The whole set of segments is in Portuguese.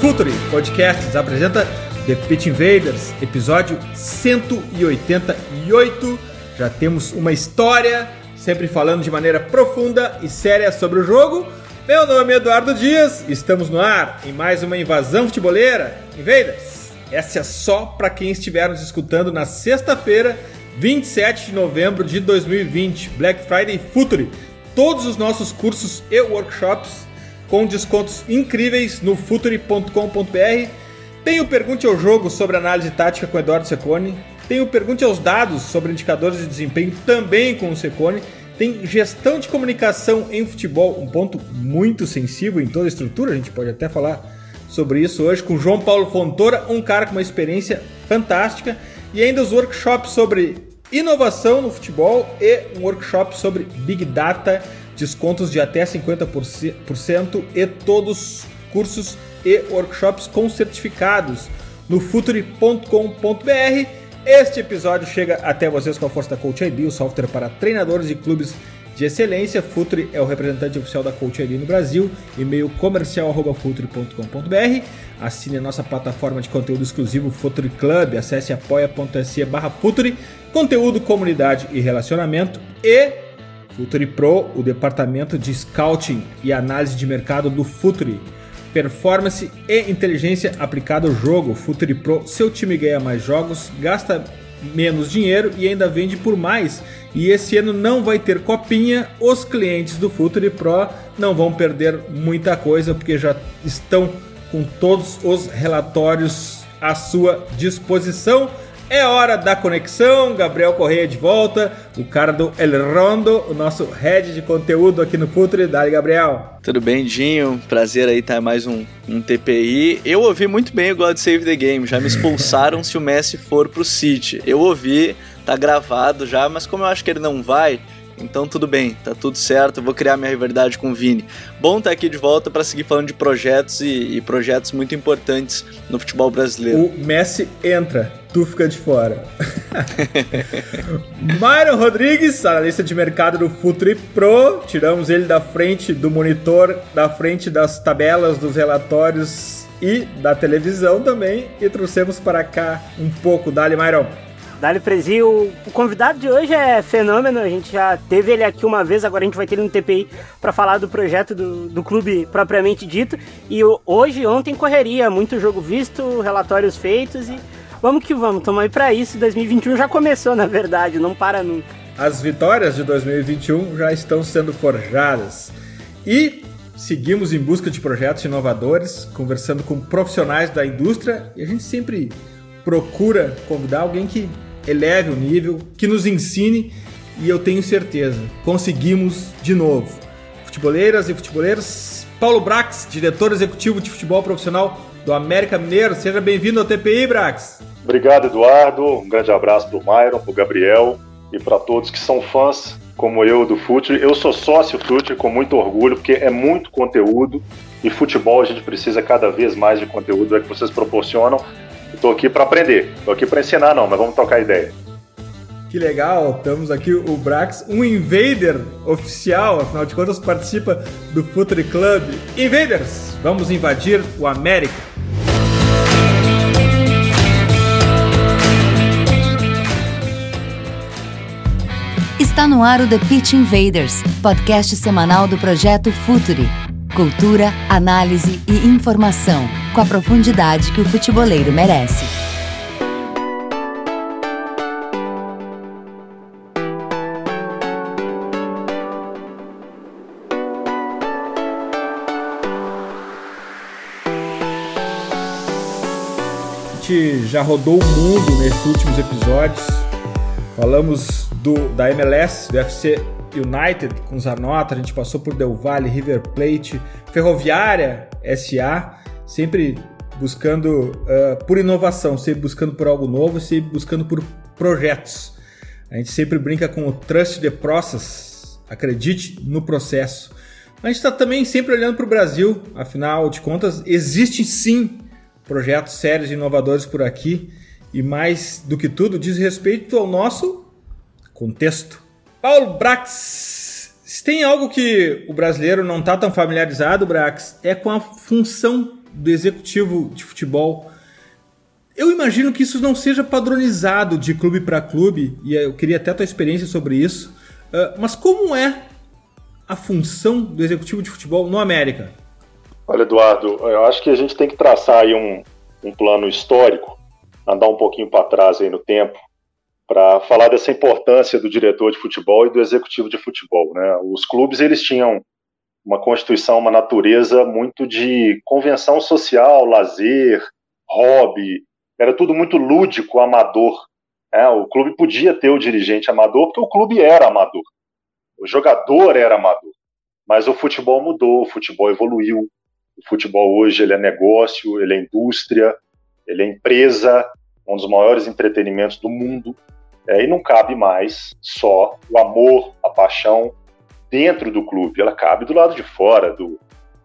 Futuri Podcasts apresenta The Pitch Invaders, episódio 188. Já temos uma história, sempre falando de maneira profunda e séria sobre o jogo. Meu nome é Eduardo Dias, estamos no ar em mais uma invasão futeboleira. Invaders, essa é só para quem estiver nos escutando na sexta-feira, 27 de novembro de 2020, Black Friday Futuri. Todos os nossos cursos e workshops com descontos incríveis no futuri.com.br. Tem o Pergunte ao Jogo sobre análise tática com Eduardo Secone. Tem o Pergunte aos Dados sobre indicadores de desempenho também com o Secone. Tem gestão de comunicação em futebol, um ponto muito sensível em toda a estrutura, a gente pode até falar sobre isso hoje com João Paulo Fontoura, um cara com uma experiência fantástica, e ainda os workshops sobre inovação no futebol e um workshop sobre Big Data descontos de até 50% e todos cursos e workshops com certificados no futuri.com.br. Este episódio chega até vocês com a força da Coach ID, o software para treinadores de clubes de excelência. Futuri é o representante oficial da Coach ID no Brasil. E-mail comercial@futuri.com.br. Assine a nossa plataforma de conteúdo exclusivo Futuri Club. Acesse apoia.se/futuri. Conteúdo, comunidade e relacionamento e Futuri Pro, o departamento de scouting e análise de mercado do Futuri. Performance e inteligência aplicada ao jogo. Futuri Pro, seu time ganha mais jogos, gasta menos dinheiro e ainda vende por mais. E esse ano não vai ter copinha. Os clientes do Futuri Pro não vão perder muita coisa porque já estão com todos os relatórios à sua disposição. É hora da conexão, Gabriel Correia de volta, o cara do El Rondo, o nosso head de conteúdo aqui no Futre. Dali, Gabriel. Tudo bem, Dinho? Prazer aí estar mais um, um TPI. Eu ouvi muito bem o God Save the Game, já me expulsaram se o Messi for pro City. Eu ouvi, tá gravado já, mas como eu acho que ele não vai, então tudo bem, tá tudo certo, vou criar minha rivalidade com o Vini. Bom estar aqui de volta para seguir falando de projetos e, e, projetos muito importantes no futebol brasileiro. O Messi entra, tu fica de fora. Myron Rodrigues, analista de mercado do Futuri Pro, tiramos ele da frente do monitor, da frente das tabelas, dos relatórios e da televisão também e trouxemos para cá um pouco. Dali, Myron. Dali Prezi, o, convidado de hoje é fenômeno, a gente já teve ele aqui uma vez, agora a gente vai ter ele no TPI para falar do projeto do, do clube propriamente dito. E hoje, ontem, correria, muito jogo visto, relatórios feitos e vamos que vamos, estamos aí para isso. 2021 já começou, na verdade, não para nunca. As vitórias de 2021 já estão sendo forjadas e seguimos em busca de projetos inovadores, conversando com profissionais da indústria e a gente sempre procura convidar alguém que eleve o nível, que nos ensine e eu tenho certeza, conseguimos de novo. Futeboleiras e futeboleiros, Paulo Brax, diretor executivo de futebol profissional do América Mineiro, seja bem-vindo ao TPI, Brax. Obrigado, Eduardo. Um grande abraço para o Myron, para o Gabriel e para todos que são fãs, como eu, do Fute. Eu sou sócio Fute com muito orgulho, porque é muito conteúdo e futebol a gente precisa cada vez mais de conteúdo é que vocês proporcionam Estou aqui para aprender, estou aqui para ensinar não, mas vamos tocar ideia. Que legal, estamos aqui o Brax, um invader oficial, afinal de contas participa do Futuri Club. Invaders, vamos invadir o América. Está no ar o The Pitch Invaders, podcast semanal do projeto Futuri. Cultura, análise e informação, com a profundidade que o futeboleiro merece. A gente já rodou o mundo nesses últimos episódios. Falamos do, da MLS, do FC United com Zanota, a gente passou por Del Valle, River Plate, Ferroviária SA, sempre buscando uh, por inovação, sempre buscando por algo novo, sempre buscando por projetos. A gente sempre brinca com o trust the process, acredite no processo. A gente está também sempre olhando para o Brasil, afinal de contas, existem sim projetos sérios e inovadores por aqui e mais do que tudo diz respeito ao nosso contexto. Paulo Brax, se tem algo que o brasileiro não está tão familiarizado, Brax, é com a função do executivo de futebol. Eu imagino que isso não seja padronizado de clube para clube, e eu queria até a tua experiência sobre isso. Uh, mas como é a função do executivo de futebol no América? Olha, Eduardo, eu acho que a gente tem que traçar aí um, um plano histórico, andar um pouquinho para trás aí no tempo, para falar dessa importância do diretor de futebol e do executivo de futebol. Né? Os clubes eles tinham uma constituição, uma natureza muito de convenção social, lazer, hobby, era tudo muito lúdico, amador. Né? O clube podia ter o dirigente amador porque o clube era amador, o jogador era amador. Mas o futebol mudou, o futebol evoluiu, o futebol hoje ele é negócio, ele é indústria, ele é empresa, um dos maiores entretenimentos do mundo. É, e não cabe mais só o amor, a paixão dentro do clube. Ela cabe do lado de fora, do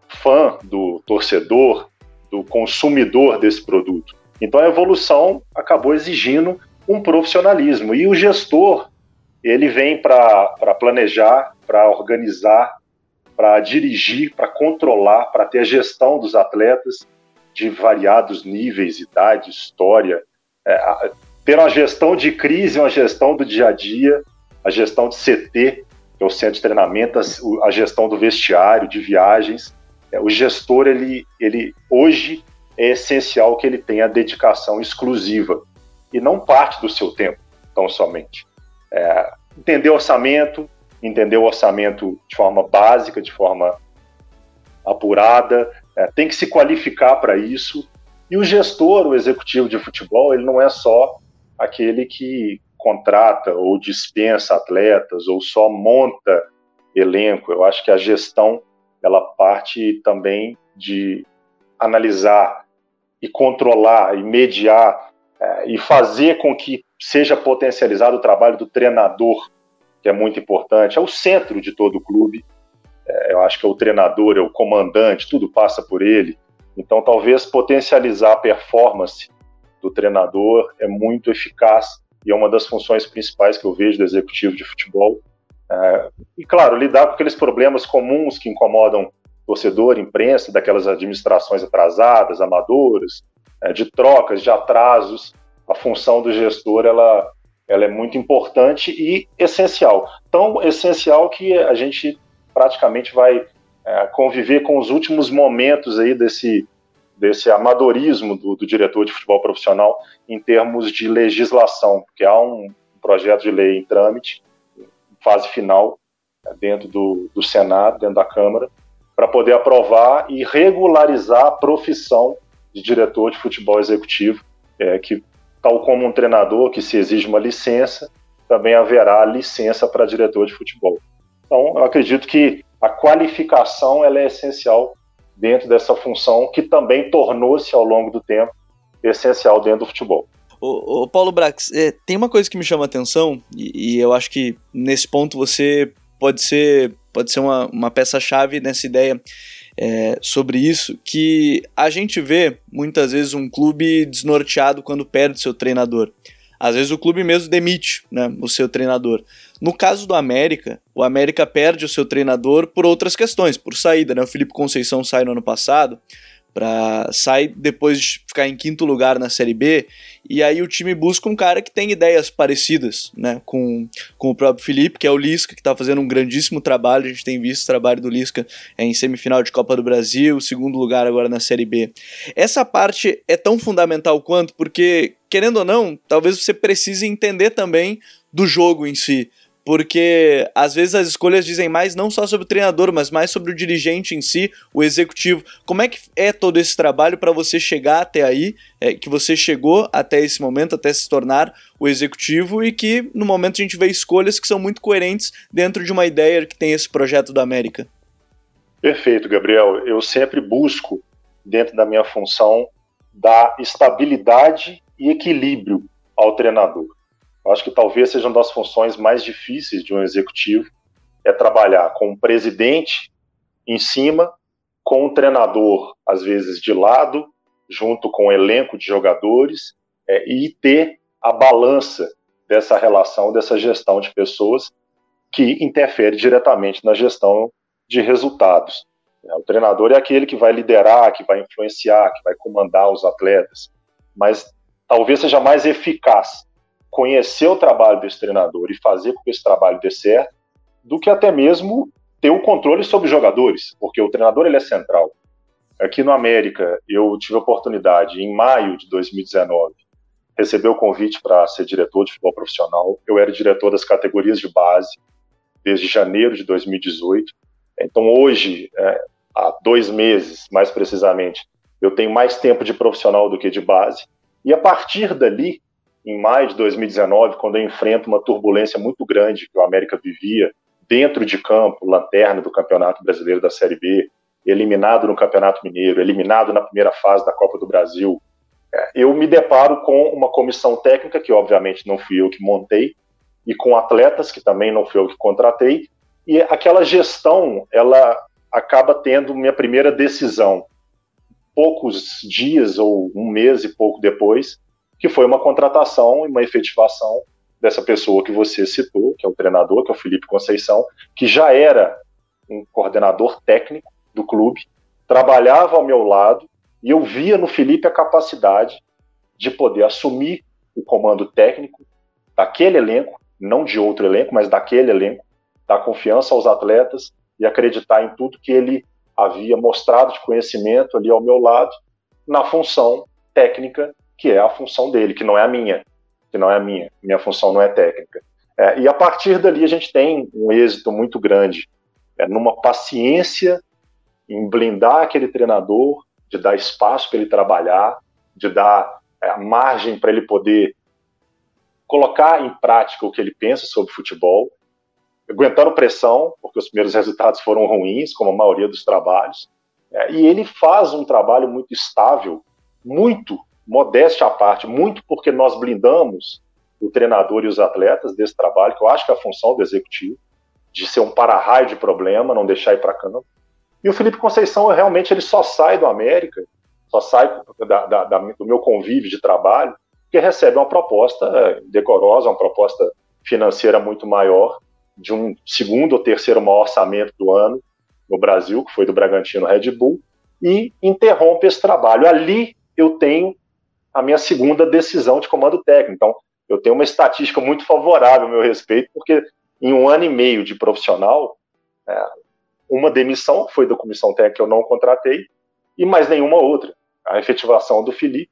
fã, do torcedor, do consumidor desse produto. Então a evolução acabou exigindo um profissionalismo. E o gestor, ele vem para planejar, para organizar, para dirigir, para controlar, para ter a gestão dos atletas de variados níveis, idade, história, é, ter uma gestão de crise, uma gestão do dia a dia, a gestão de CT, que é o centro de treinamento, a gestão do vestiário, de viagens. É, o gestor, ele, ele hoje é essencial que ele tenha dedicação exclusiva e não parte do seu tempo, tão somente. É, entender orçamento, entender o orçamento de forma básica, de forma apurada, é, tem que se qualificar para isso. E o gestor, o executivo de futebol, ele não é só aquele que contrata ou dispensa atletas ou só monta elenco. Eu acho que a gestão ela parte também de analisar e controlar e mediar é, e fazer com que seja potencializado o trabalho do treinador que é muito importante, é o centro de todo o clube. É, eu acho que é o treinador, é o comandante, tudo passa por ele. Então, talvez potencializar a performance do treinador é muito eficaz e é uma das funções principais que eu vejo do executivo de futebol. É, e, claro, lidar com aqueles problemas comuns que incomodam torcedor, imprensa, daquelas administrações atrasadas, amadoras, é, de trocas, de atrasos. A função do gestor ela ela é muito importante e essencial. Tão essencial que a gente praticamente vai é, conviver com os últimos momentos aí desse, desse amadorismo do, do, diretor de futebol profissional em termos de legislação, porque há um projeto de lei em trâmite, fase final, é, dentro do, do Senado, dentro da Câmara, para poder aprovar e regularizar a profissão de diretor de futebol executivo, é, que tal como um treinador que se exige uma licença, também haverá licença para diretor de futebol. Então, eu acredito que a qualificação ela é essencial dentro dessa função que também tornou-se ao longo do tempo essencial dentro do futebol. O, Paulo Brax, é, tem uma coisa que me chama a atenção e, e, eu acho que nesse ponto você pode ser pode ser uma, uma peça-chave nessa ideia é, sobre isso, que a gente vê muitas vezes um clube desnorteado quando perde seu treinador. Às vezes o clube mesmo demite né, o seu treinador. No caso do América, o América perde o seu treinador por outras questões, por saída. Né? O Felipe Conceição sai no ano passado, para sair depois de ficar em quinto lugar na Série B, e aí o time busca um cara que tem ideias parecidas, né, com, com o próprio Felipe, que é o Lisca, que está fazendo um grandíssimo trabalho, a gente tem visto o trabalho do Lisca em semifinal de Copa do Brasil, segundo lugar agora na Série B. Essa parte é tão fundamental quanto, porque, querendo ou não, talvez você precise entender também do jogo em si, porque às vezes as escolhas dizem mais não só sobre o treinador, mas mais sobre o dirigente em si, o executivo. Como é que é todo esse trabalho para você chegar até aí, é, que você chegou até esse momento, até se tornar o executivo e que no momento a gente vê escolhas que são muito coerentes dentro de uma ideia que tem esse projeto da América? Perfeito, Gabriel. Eu sempre busco, dentro da minha função, dar estabilidade e equilíbrio ao treinador. Eu acho que talvez seja uma das funções mais difíceis de um executivo, é trabalhar com o presidente em cima, com o treinador, às vezes, de lado, junto com o elenco de jogadores, é, e ter a balança dessa relação, dessa gestão de pessoas que interfere diretamente na gestão de resultados. É, o treinador é aquele que vai liderar, que vai influenciar, que vai comandar os atletas, mas talvez seja mais eficaz conhecer o trabalho desse treinador e fazer com que esse trabalho dê certo, do que até mesmo ter o controle sobre os jogadores, porque o treinador ele é central. Aqui no América, eu tive a oportunidade, em maio de 2019, receber o convite para ser diretor de futebol profissional. Eu era diretor das categorias de base desde janeiro de 2018. Então, hoje, é, há dois meses, mais precisamente, eu tenho mais tempo de profissional do que de base. E a partir dali, em maio de 2019, quando eu enfrento uma turbulência muito grande que o América vivia dentro de campo, lanterna do Campeonato Brasileiro da Série B, eliminado no Campeonato Mineiro, eliminado na primeira fase da Copa do Brasil, é, eu me deparo com uma comissão técnica, que obviamente não fui eu que montei, e com atletas, que também não fui eu que contratei, e aquela gestão, ela acaba tendo minha primeira decisão. Poucos dias ou um mês e pouco depois, que foi uma contratação e uma efetivação dessa pessoa que você citou, que é o treinador, que é o Felipe Conceição, que já era um coordenador técnico do clube, trabalhava ao meu lado e eu via no Felipe a capacidade de poder assumir o comando técnico daquele elenco, não de outro elenco, mas daquele elenco, dar confiança aos atletas e acreditar em tudo que ele havia mostrado de conhecimento ali ao meu lado, na função técnica que é a função dele, que não é a minha, que não é a minha, minha função não é técnica. É, e a partir dali a gente tem um êxito muito grande é, numa paciência em blindar aquele treinador, de dar espaço para ele trabalhar, de dar é, margem para ele poder colocar em prática o que ele pensa sobre futebol, aguentando pressão, porque os primeiros resultados foram ruins, como a maioria dos trabalhos, é, e ele faz um trabalho muito estável, muito modéstia à parte, muito porque nós blindamos o treinador e os atletas desse trabalho, que eu acho que é a função do executivo, de ser um para-raio de problema, não deixar ir para campo. E o Felipe Conceição, realmente, ele só sai do América, só sai da, da, da, do meu convívio de trabalho, porque recebe uma proposta decorosa, uma proposta financeira muito maior, de um segundo ou terceiro maior orçamento do ano no Brasil, que foi do Bragantino Red Bull, e interrompe esse trabalho. Ali eu tenho a minha segunda decisão de comando técnico. Então, eu tenho uma estatística muito favorável a meu respeito, porque em um ano e meio de profissional, é, uma demissão foi da comissão técnica que eu não contratei, e mais nenhuma outra. A efetivação do Felipe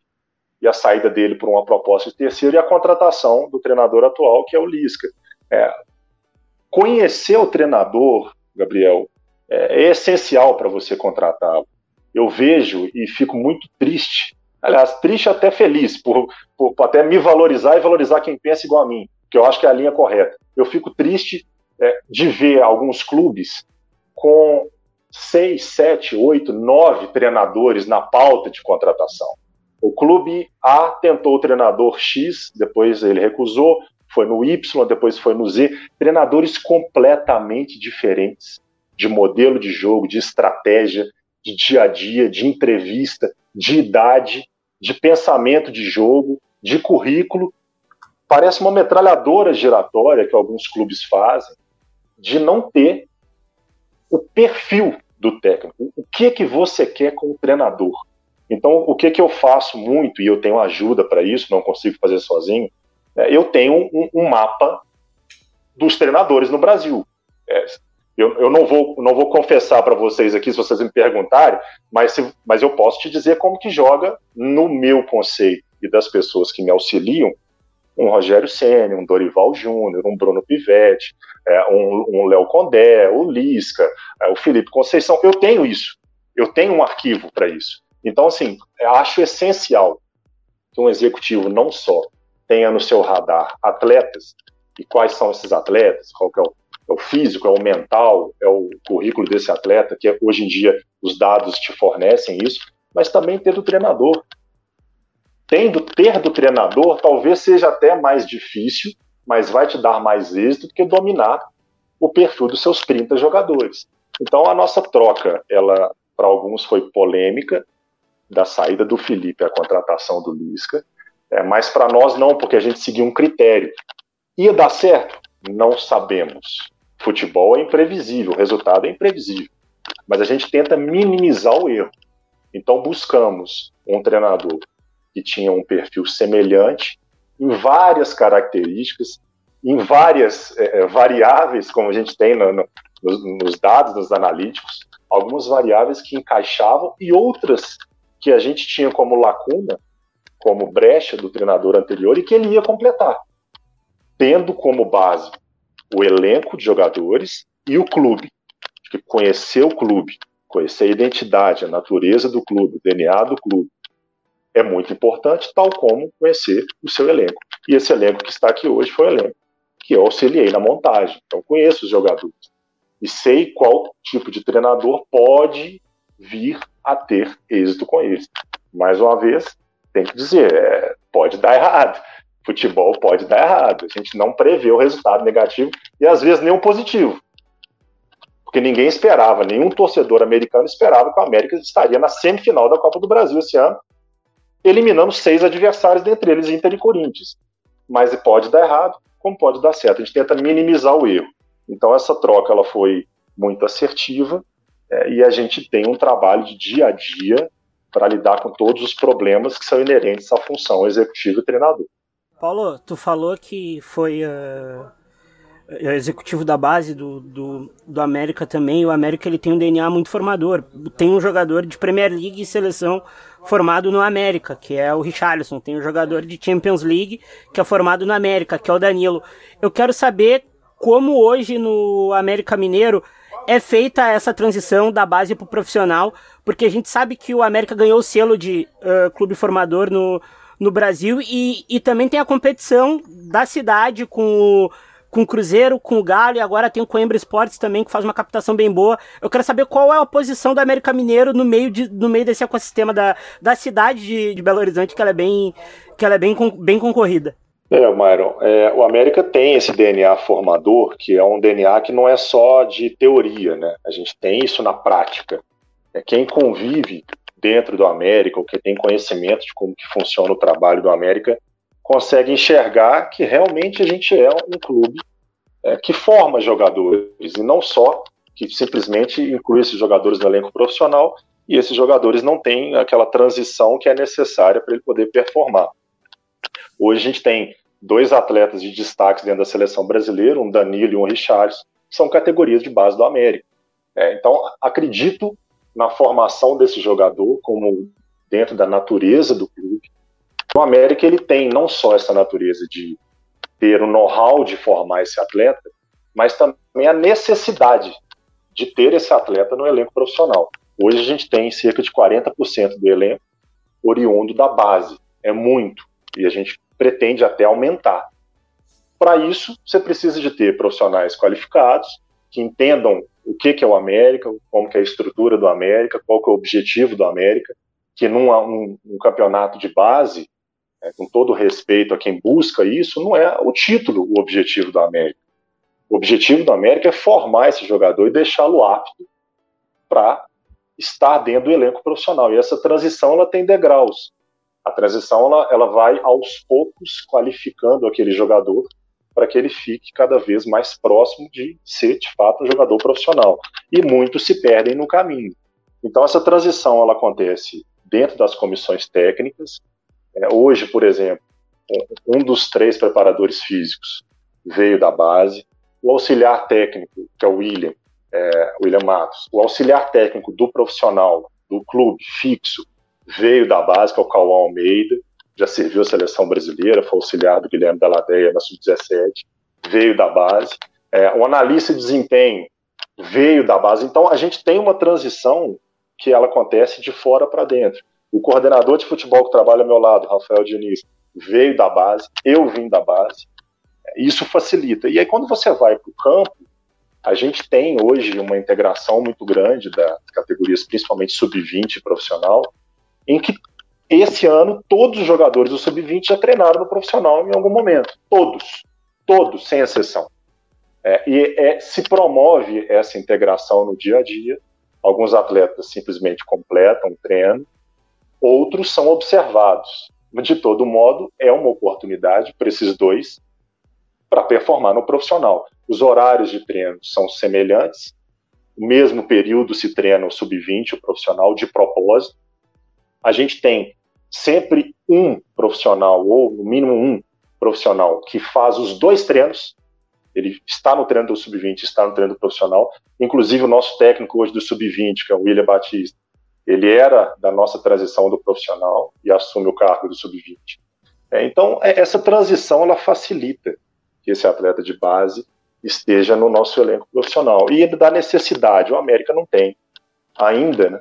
e a saída dele por uma proposta de terceiro e a contratação do treinador atual, que é o Lisca. É, conhecer o treinador, Gabriel, é, é essencial para você contratá-lo. Eu vejo e fico muito triste Aliás, triste até feliz, por, por, por, até me valorizar e valorizar quem pensa igual a mim, que eu acho que é a linha correta. Eu fico triste é, de ver alguns clubes com seis, sete, oito, nove treinadores na pauta de contratação. O clube A tentou o treinador X, depois ele recusou, foi no Y, depois foi no Z. Treinadores completamente diferentes de modelo de jogo, de estratégia, de dia a dia, de entrevista, de idade, de pensamento de jogo, de currículo. Parece uma metralhadora giratória que alguns clubes fazem, de não ter o perfil do técnico. O que que você quer com o treinador? Então, o que que eu faço muito, e eu tenho ajuda para isso, não consigo fazer sozinho, é, eu tenho um, um, mapa dos treinadores no Brasil. É, eu, eu não, vou, não vou confessar para vocês aqui, se vocês me perguntarem, mas, se, mas eu posso te dizer como que joga no meu conceito e das pessoas que me auxiliam, um Rogério Senna, um Dorival Júnior, um Bruno Pivetti, é, um, um Léo Condé, o Lisca, é, o Felipe Conceição. Eu tenho isso. Eu tenho um arquivo para isso. Então, assim, acho essencial que um executivo não só tenha no seu radar atletas, e quais são esses atletas, qual é o é o físico, é o mental, é o currículo desse atleta, que hoje em dia os dados te fornecem isso, mas também ter o treinador. tendo ter do treinador, talvez seja até mais difícil, mas vai te dar mais êxito do que dominar o perfil dos seus 30 jogadores. Então a nossa troca, ela para alguns foi polêmica da saída do Felipe à contratação do Lisca, é, mas para nós não, porque a gente seguiu um critério. Ia dar certo? Não sabemos. Futebol é imprevisível, o resultado é imprevisível. Mas a gente tenta minimizar o erro. Então buscamos um treinador que tinha um perfil semelhante em várias características, em várias é, é variáveis, como a gente tem no, no, nos, nos dados, nos analíticos, algumas variáveis que encaixavam e outras que a gente tinha como lacuna, como brecha do treinador anterior e que ele ia completar, tendo como base o elenco de jogadores e o clube, que conhecer o clube, conhecer a identidade, a natureza do clube, o DNA do clube, é muito importante, tal como conhecer o seu elenco. E esse elenco que está aqui hoje foi o elenco que eu auxiliei na montagem. Então, conheço os jogadores e sei qual tipo de treinador pode vir a ter êxito com eles. Mais uma vez, tem que dizer, é, pode dar errado. Futebol pode dar errado. A gente não prevê o resultado negativo e às vezes nem o positivo. Porque ninguém esperava, nenhum torcedor americano esperava que o América estaria na semifinal da Copa do Brasil esse ano, eliminando seis adversários, dentre eles Inter e Corinthians. Mas pode dar errado, como pode dar certo. A gente tenta minimizar o erro. Então essa troca ela foi muito assertiva é, e a gente tem um trabalho de dia a dia para lidar com todos os problemas que são inerentes à função executiva e treinador. Paulo, tu falou que foi uh, executivo da base do, do, do América também. O América ele tem um DNA muito formador. Tem um jogador de Premier League e seleção formado no América, que é o Richarlison. Tem um jogador de Champions League que é formado no América, que é o Danilo. Eu quero saber como hoje no América Mineiro é feita essa transição da base para o profissional, porque a gente sabe que o América ganhou o selo de uh, clube formador no, no Brasil e, e também tem a competição da cidade com o, com o Cruzeiro, com o Galo e agora tem o Coimbra Esportes também que faz uma captação bem boa. Eu quero saber qual é a posição do América Mineiro no meio, de, no meio desse ecossistema da, da cidade de, de Belo Horizonte, que ela é bem, que ela é bem, bem concorrida. É, Myron, é, o América tem esse DNA formador, que é um DNA que não é só de teoria, né? A gente tem isso na prática. É, quem convive dentro do América, ou que tem conhecimento de como que funciona o trabalho do América, consegue enxergar que realmente a gente é um clube é, que forma jogadores, e não só que simplesmente inclui esses jogadores no elenco profissional, e esses jogadores não têm aquela transição que é necessária para ele poder performar. Hoje a gente tem dois atletas de destaque dentro da seleção brasileira, um Danilo e um Richards, que são categorias de base do América. É, então, acredito na formação desse jogador como dentro da natureza do clube. O América ele tem não só essa natureza de ter o know-how de formar esse atleta, mas também a necessidade de ter esse atleta no elenco profissional. Hoje a gente tem cerca de 40% do elenco oriundo da base. É muito. E a gente pretende até aumentar. Para isso, você precisa de ter profissionais qualificados que entendam o que, que é o América, como que é a estrutura do América, qual que é o objetivo do América, que num um, um campeonato de base, é, com todo respeito a quem busca isso, não é o título o objetivo do América. O objetivo do América é formar esse jogador e deixá-lo apto para estar dentro do elenco profissional. E essa transição ela tem degraus. A transição ela, ela vai aos poucos qualificando aquele jogador para que ele fique cada vez mais próximo de ser de fato um jogador profissional. E muitos se perdem no caminho. Então essa transição ela acontece dentro das comissões técnicas. É, hoje, por exemplo, um dos três preparadores físicos veio da base. O auxiliar técnico, que é o William, é, William Matos, o auxiliar técnico do profissional, do clube fixo, veio da base, que é o Cauã Almeida, já serviu a seleção brasileira, foi auxiliar do Guilherme Daladeia na Sub-17, veio da base. É, o analista de desempenho veio da base. Então, a gente tem uma transição que ela acontece de fora para dentro. O coordenador de futebol que trabalha ao meu lado, Rafael Diniz, veio da base, eu vim da base. Isso facilita. E aí, quando você vai para o campo, a gente tem hoje uma integração muito grande das categorias, principalmente sub-20 profissional, em que esse ano, todos os jogadores do Sub-20 já treinaram no profissional em algum momento. Todos. Todos, sem exceção. É, e é, se promove essa integração no dia a dia. Alguns atletas simplesmente completam o treino, outros são observados. De todo modo, é uma oportunidade para esses dois para performar no profissional. Os horários de treino são semelhantes, o mesmo período se treina o sub-20, o profissional, de propósito. A gente tem sempre um profissional, ou no mínimo um profissional, que faz os dois treinos. Ele está no treino do sub-20, está no treino do profissional. Inclusive, o nosso técnico hoje do sub-20, que é o William Batista, ele era da nossa transição do profissional e assume o cargo do sub-20. É, então, é, essa transição ela facilita que esse atleta de base esteja no nosso elenco profissional. E da necessidade, o América não tem ainda né,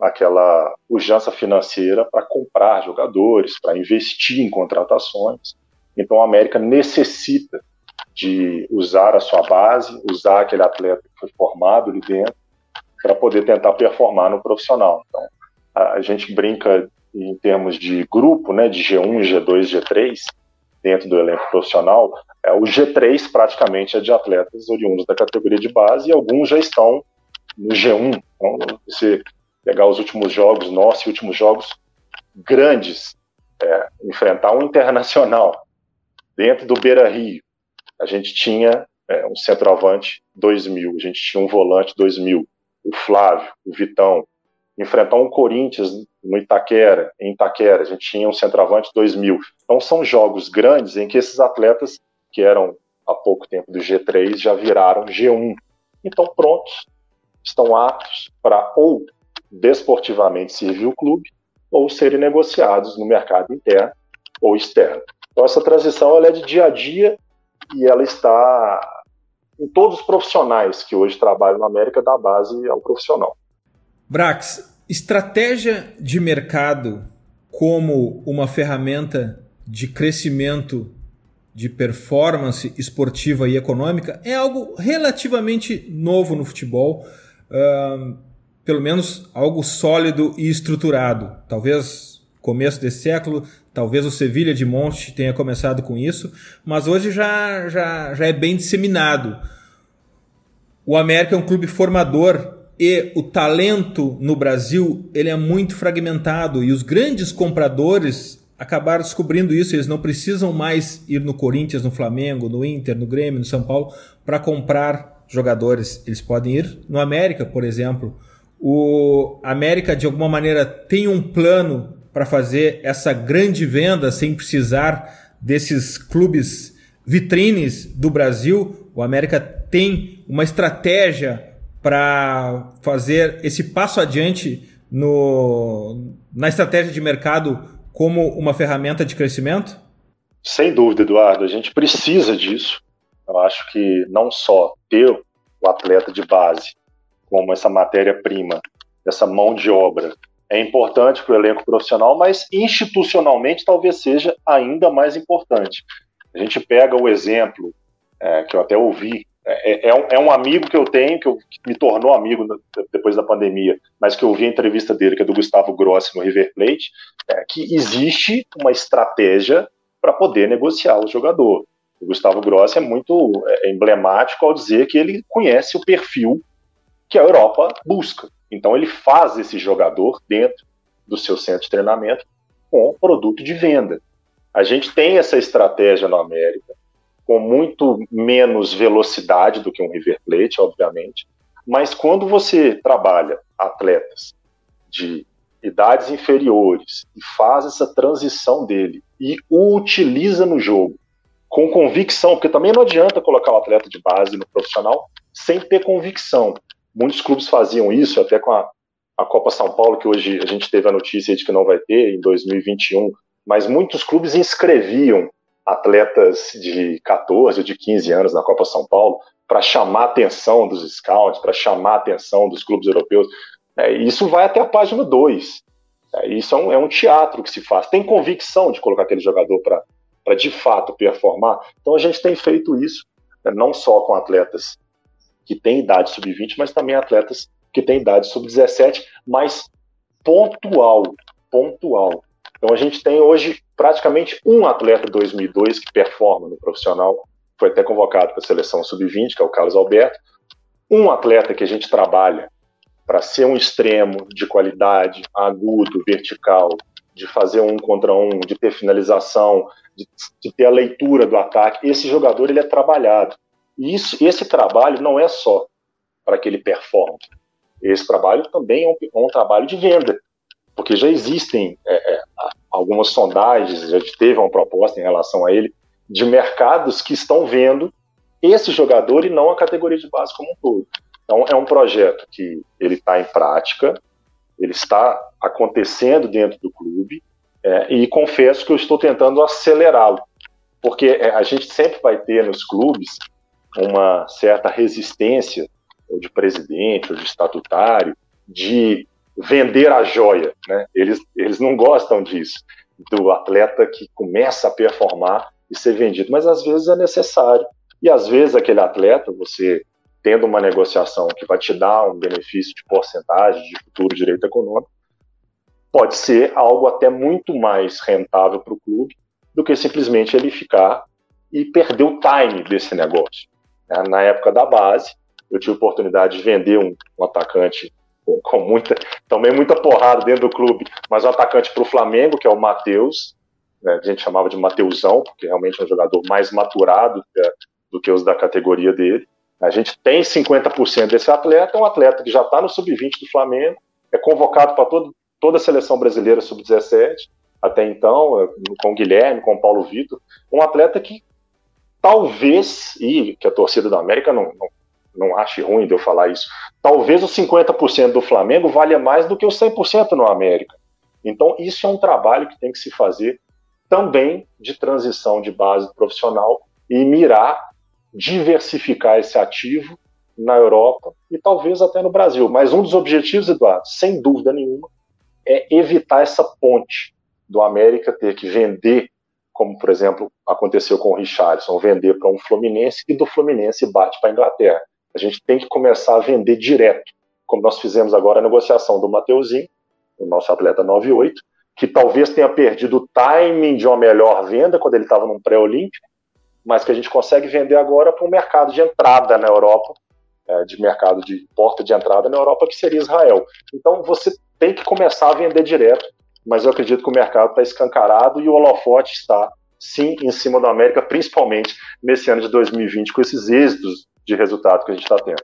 aquela pujança financeira para comprar jogadores, para investir em contratações. Então, o América necessita de usar a sua base, usar aquele atleta que foi formado ali dentro, para poder tentar performar no profissional. Então, a gente brinca em termos de grupo, né, de G1, G2, G3, dentro do elenco profissional, é, o G3 praticamente é de atletas oriundos da categoria de base e alguns já estão no G1. Então, você pegar os últimos jogos nossos e últimos jogos grandes, é, enfrentar um internacional dentro do Beira Rio, a gente tinha é, um centroavante 2000, a gente tinha um volante 2000, o Flávio, o Vitão, enfrentar um Corinthians no Itaquera, em Itaquera, a gente tinha um centroavante 2000. Então são jogos grandes em que esses atletas que eram há pouco tempo do G3 já viraram G1. Então prontos, estão aptos para ou desportivamente servir o clube ou serem negociados no mercado interno ou externo. Então essa transição ela é de dia a dia e ela está em todos os profissionais que hoje trabalham na América da base ao profissional. Brax, estratégia de mercado como uma ferramenta de crescimento de performance esportiva e econômica é algo relativamente novo no futebol, uh, pelo menos algo sólido e estruturado. Talvez começo desse século, talvez o Sevilha de Monte tenha começado com isso, mas hoje já, já, já é bem disseminado. O América é um clube formador e o talento no Brasil ele é muito fragmentado e os grandes compradores acabaram descobrindo isso. Eles não precisam mais ir no Corinthians, no Flamengo, no Inter, no Grêmio, no São Paulo para comprar jogadores. Eles podem ir no América, por exemplo. O América de alguma maneira tem um plano para fazer essa grande venda sem precisar desses clubes vitrines do Brasil. O América tem uma estratégia para fazer esse passo adiante no, na estratégia de mercado como uma ferramenta de crescimento? Sem dúvida, Eduardo. A gente precisa disso. Eu acho que não só ter o atleta de base como essa matéria-prima, essa mão de obra, é importante para o elenco profissional, mas institucionalmente talvez seja ainda mais importante. A gente pega o exemplo é, que eu até ouvi é, é, um, é, um, amigo que eu tenho, que, eu, que, me tornou amigo depois da pandemia, mas que eu vi a entrevista dele, que é do Gustavo Grossi no River Plate, é, que existe uma estratégia para poder negociar o jogador. O Gustavo Grossi é muito é, emblemático ao dizer que ele conhece o perfil que a Europa busca. Então ele faz esse jogador dentro do seu centro de treinamento com produto de venda. A gente tem essa estratégia na América com muito menos velocidade do que um River Plate, obviamente. Mas quando você trabalha atletas de idades inferiores e faz essa transição dele e o utiliza no jogo com convicção, porque também não adianta colocar o atleta de base no profissional sem ter convicção. Muitos clubes faziam isso, até com a, a Copa São Paulo, que hoje a gente teve a notícia de que não vai ter em 2021, mas muitos clubes inscreviam atletas de 14, de 15 anos na Copa São Paulo para chamar a atenção dos scouts, para chamar a atenção dos clubes europeus. É, isso vai até a página 2. É, isso é um, é um, teatro que se faz. Tem convicção de colocar aquele jogador para de fato performar. Então a gente tem feito isso, né, não só com atletas que têm idade sub-20, mas também atletas que têm idade sub-17, mas pontual, pontual. Então a gente tem hoje praticamente um atleta 2002 que performa no profissional, foi até convocado para a seleção sub-20, que é o Carlos Alberto. Um atleta que a gente trabalha para ser um extremo de qualidade, agudo, vertical, de fazer um contra um, de ter finalização, de, de ter a leitura do ataque. Esse jogador ele é trabalhado. E isso, esse trabalho não é só para que ele performe. Esse trabalho também é um, é um trabalho de venda, porque já existem é, é, algumas sondagens, já teve uma proposta em relação a ele, de mercados que estão vendo esse jogador e não a categoria de base como um todo. Então, é um projeto que ele está em prática, ele está acontecendo dentro do clube, é, e confesso que eu estou tentando acelerá-lo, porque é, a gente sempre vai ter nos clubes uma certa resistência, ou de presidente, ou de estatutário, de vender a joia. Né? Eles, eles não gostam disso, do atleta que começa a performar e ser vendido, mas às vezes é necessário. E às vezes aquele atleta, você tendo uma negociação que vai te dar um benefício de porcentagem de futuro direito econômico, pode ser algo até muito mais rentável para o clube do que simplesmente ele ficar e perder o time desse negócio. Né? Na época da base, eu tive a oportunidade de vender um, um atacante com, com, muita, também muita porrada dentro do clube, mas um atacante para o Flamengo, que é o Matheus, né? a gente chamava de Mateusão, porque realmente é um jogador mais maturado que, do que os da categoria dele. A gente tem 50% desse atleta, é um atleta que já está no sub-20 do Flamengo, é convocado para toda a seleção brasileira sub-17, até então, é, com o Guilherme, com o Paulo Vitor, um atleta que talvez, e que a torcida da América não, não, não ache ruim de eu falar isso, talvez os 50% do Flamengo valha mais do que os 100% no América. Então, isso é um trabalho que tem que se fazer também de transição de base profissional e mirar diversificar esse ativo na Europa e talvez até no Brasil. Mas um dos objetivos, Eduardo, sem dúvida nenhuma, é evitar essa ponte do América ter que vender, como por exemplo aconteceu com o Richardson, vender para um Fluminense e do Fluminense bate para a Inglaterra. A gente tem que começar a vender direto, como nós fizemos agora a negociação do Mateuzinho, o nosso atleta 98, que talvez tenha perdido o timing de uma melhor venda quando ele estava num pré-olímpico, mas que a gente consegue vender agora para um mercado de entrada na Europa, é, de mercado de porta de entrada na Europa, que seria Israel. Então você tem que começar a vender direto, mas eu acredito que o mercado está escancarado e o holofote está, sim, em cima da América, principalmente nesse ano de 2020, com esses êxitos de resultado que a gente está tendo.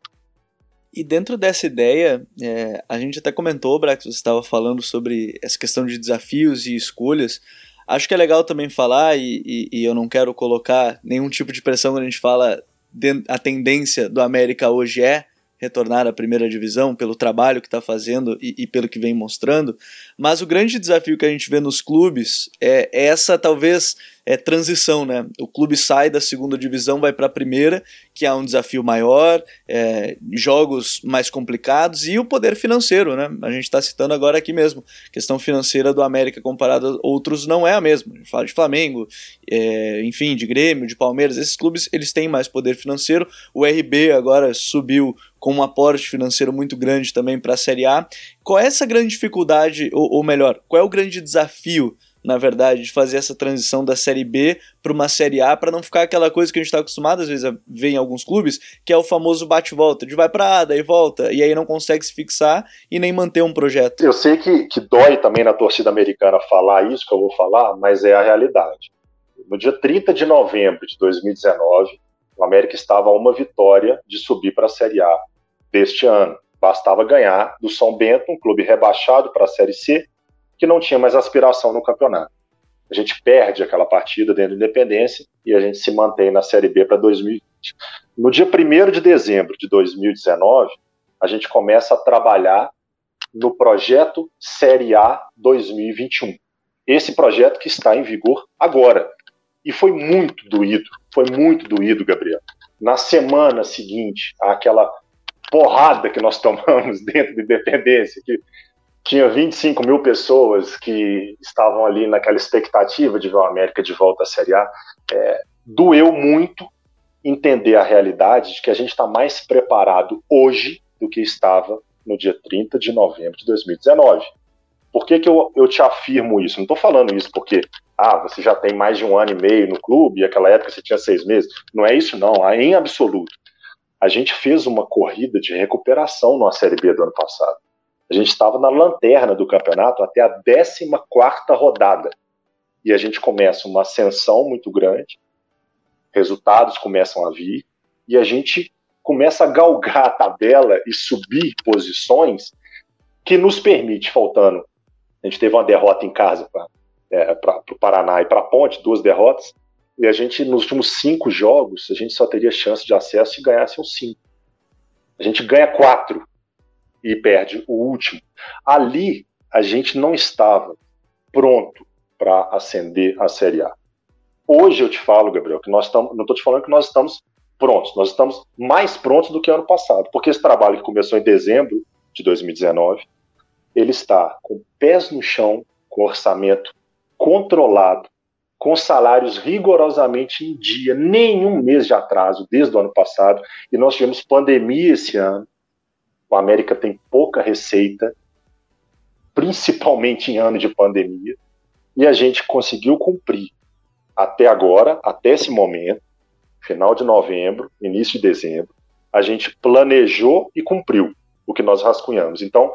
E dentro dessa ideia, é, a gente até comentou, Brax, você estava falando sobre essa questão de desafios e escolhas. Acho que é legal também falar, e, e, e, eu não quero colocar nenhum tipo de pressão quando a gente fala de, a tendência do América hoje é retornar à primeira divisão pelo trabalho que está fazendo e, e, pelo que vem mostrando, mas o grande desafio que a gente vê nos clubes é, é essa talvez é transição, né? O clube sai da segunda divisão, vai para a primeira, que é um desafio maior, é, jogos mais complicados e o poder financeiro, né? A gente está citando agora aqui mesmo, a questão financeira do América comparada a outros não é a mesma. A gente fala de Flamengo, é, enfim, de Grêmio, de Palmeiras, esses clubes eles têm mais poder financeiro. O RB agora subiu com um aporte financeiro muito grande também para a Série A. Qual é essa grande dificuldade, ou melhor, qual é o grande desafio na verdade, de fazer essa transição da Série B para uma Série A, para não ficar aquela coisa que a gente está acostumado às vezes a ver em alguns clubes, que é o famoso bate-volta, de vai para A, daí volta, e aí não consegue se fixar e nem manter um projeto. Eu sei que, que dói também na torcida americana falar isso que eu vou falar, mas é a realidade. No dia 30 de novembro de 2019, o América estava a uma vitória de subir para a Série A deste ano. Bastava ganhar do São Bento, um clube rebaixado para a Série C, que não tinha mais aspiração no campeonato. A gente perde aquela partida dentro da Independência e a gente se mantém na Série B para 2020. No dia 1 de dezembro de 2019, a gente começa a trabalhar no projeto Série A 2021. Esse projeto que está em vigor agora. E foi muito doído, foi muito doído, Gabriel. Na semana seguinte, aquela porrada que nós tomamos dentro da Independência, que tinha 25 mil pessoas que estavam ali naquela expectativa de ver o América de volta à Série A. É, doeu muito entender a realidade de que a gente está mais preparado hoje do que estava no dia 30 de novembro de 2019. Por que, que eu, eu te afirmo isso? Não estou falando isso porque ah, você já tem mais de um ano e meio no clube, e aquela época você tinha seis meses. Não é isso, não, é em absoluto. A gente fez uma corrida de recuperação na Série B do ano passado. A gente estava na lanterna do campeonato até a 14 rodada. E a gente começa uma ascensão muito grande, resultados começam a vir, e a gente começa a galgar a tabela e subir posições que nos permite, faltando. A gente teve uma derrota em casa para é, o Paraná e para a Ponte, duas derrotas, e a gente, nos últimos cinco jogos, a gente só teria chance de acesso se ganhasse os cinco. A gente ganha quatro e perde o último. Ali, a gente não estava pronto para ascender a Série A. Hoje eu te falo, Gabriel, que nós estamos, não estou te falando que nós estamos prontos, nós estamos mais prontos do que ano passado, porque esse trabalho que começou em dezembro de 2019, ele está com pés no chão, com orçamento controlado, com salários rigorosamente em dia, nenhum mês de atraso desde o ano passado, e nós tivemos pandemia esse ano. O América tem pouca receita, principalmente em ano de pandemia, e a gente conseguiu cumprir até agora, até esse momento, final de novembro, início de dezembro, a gente planejou e cumpriu o que nós rascunhamos. Então,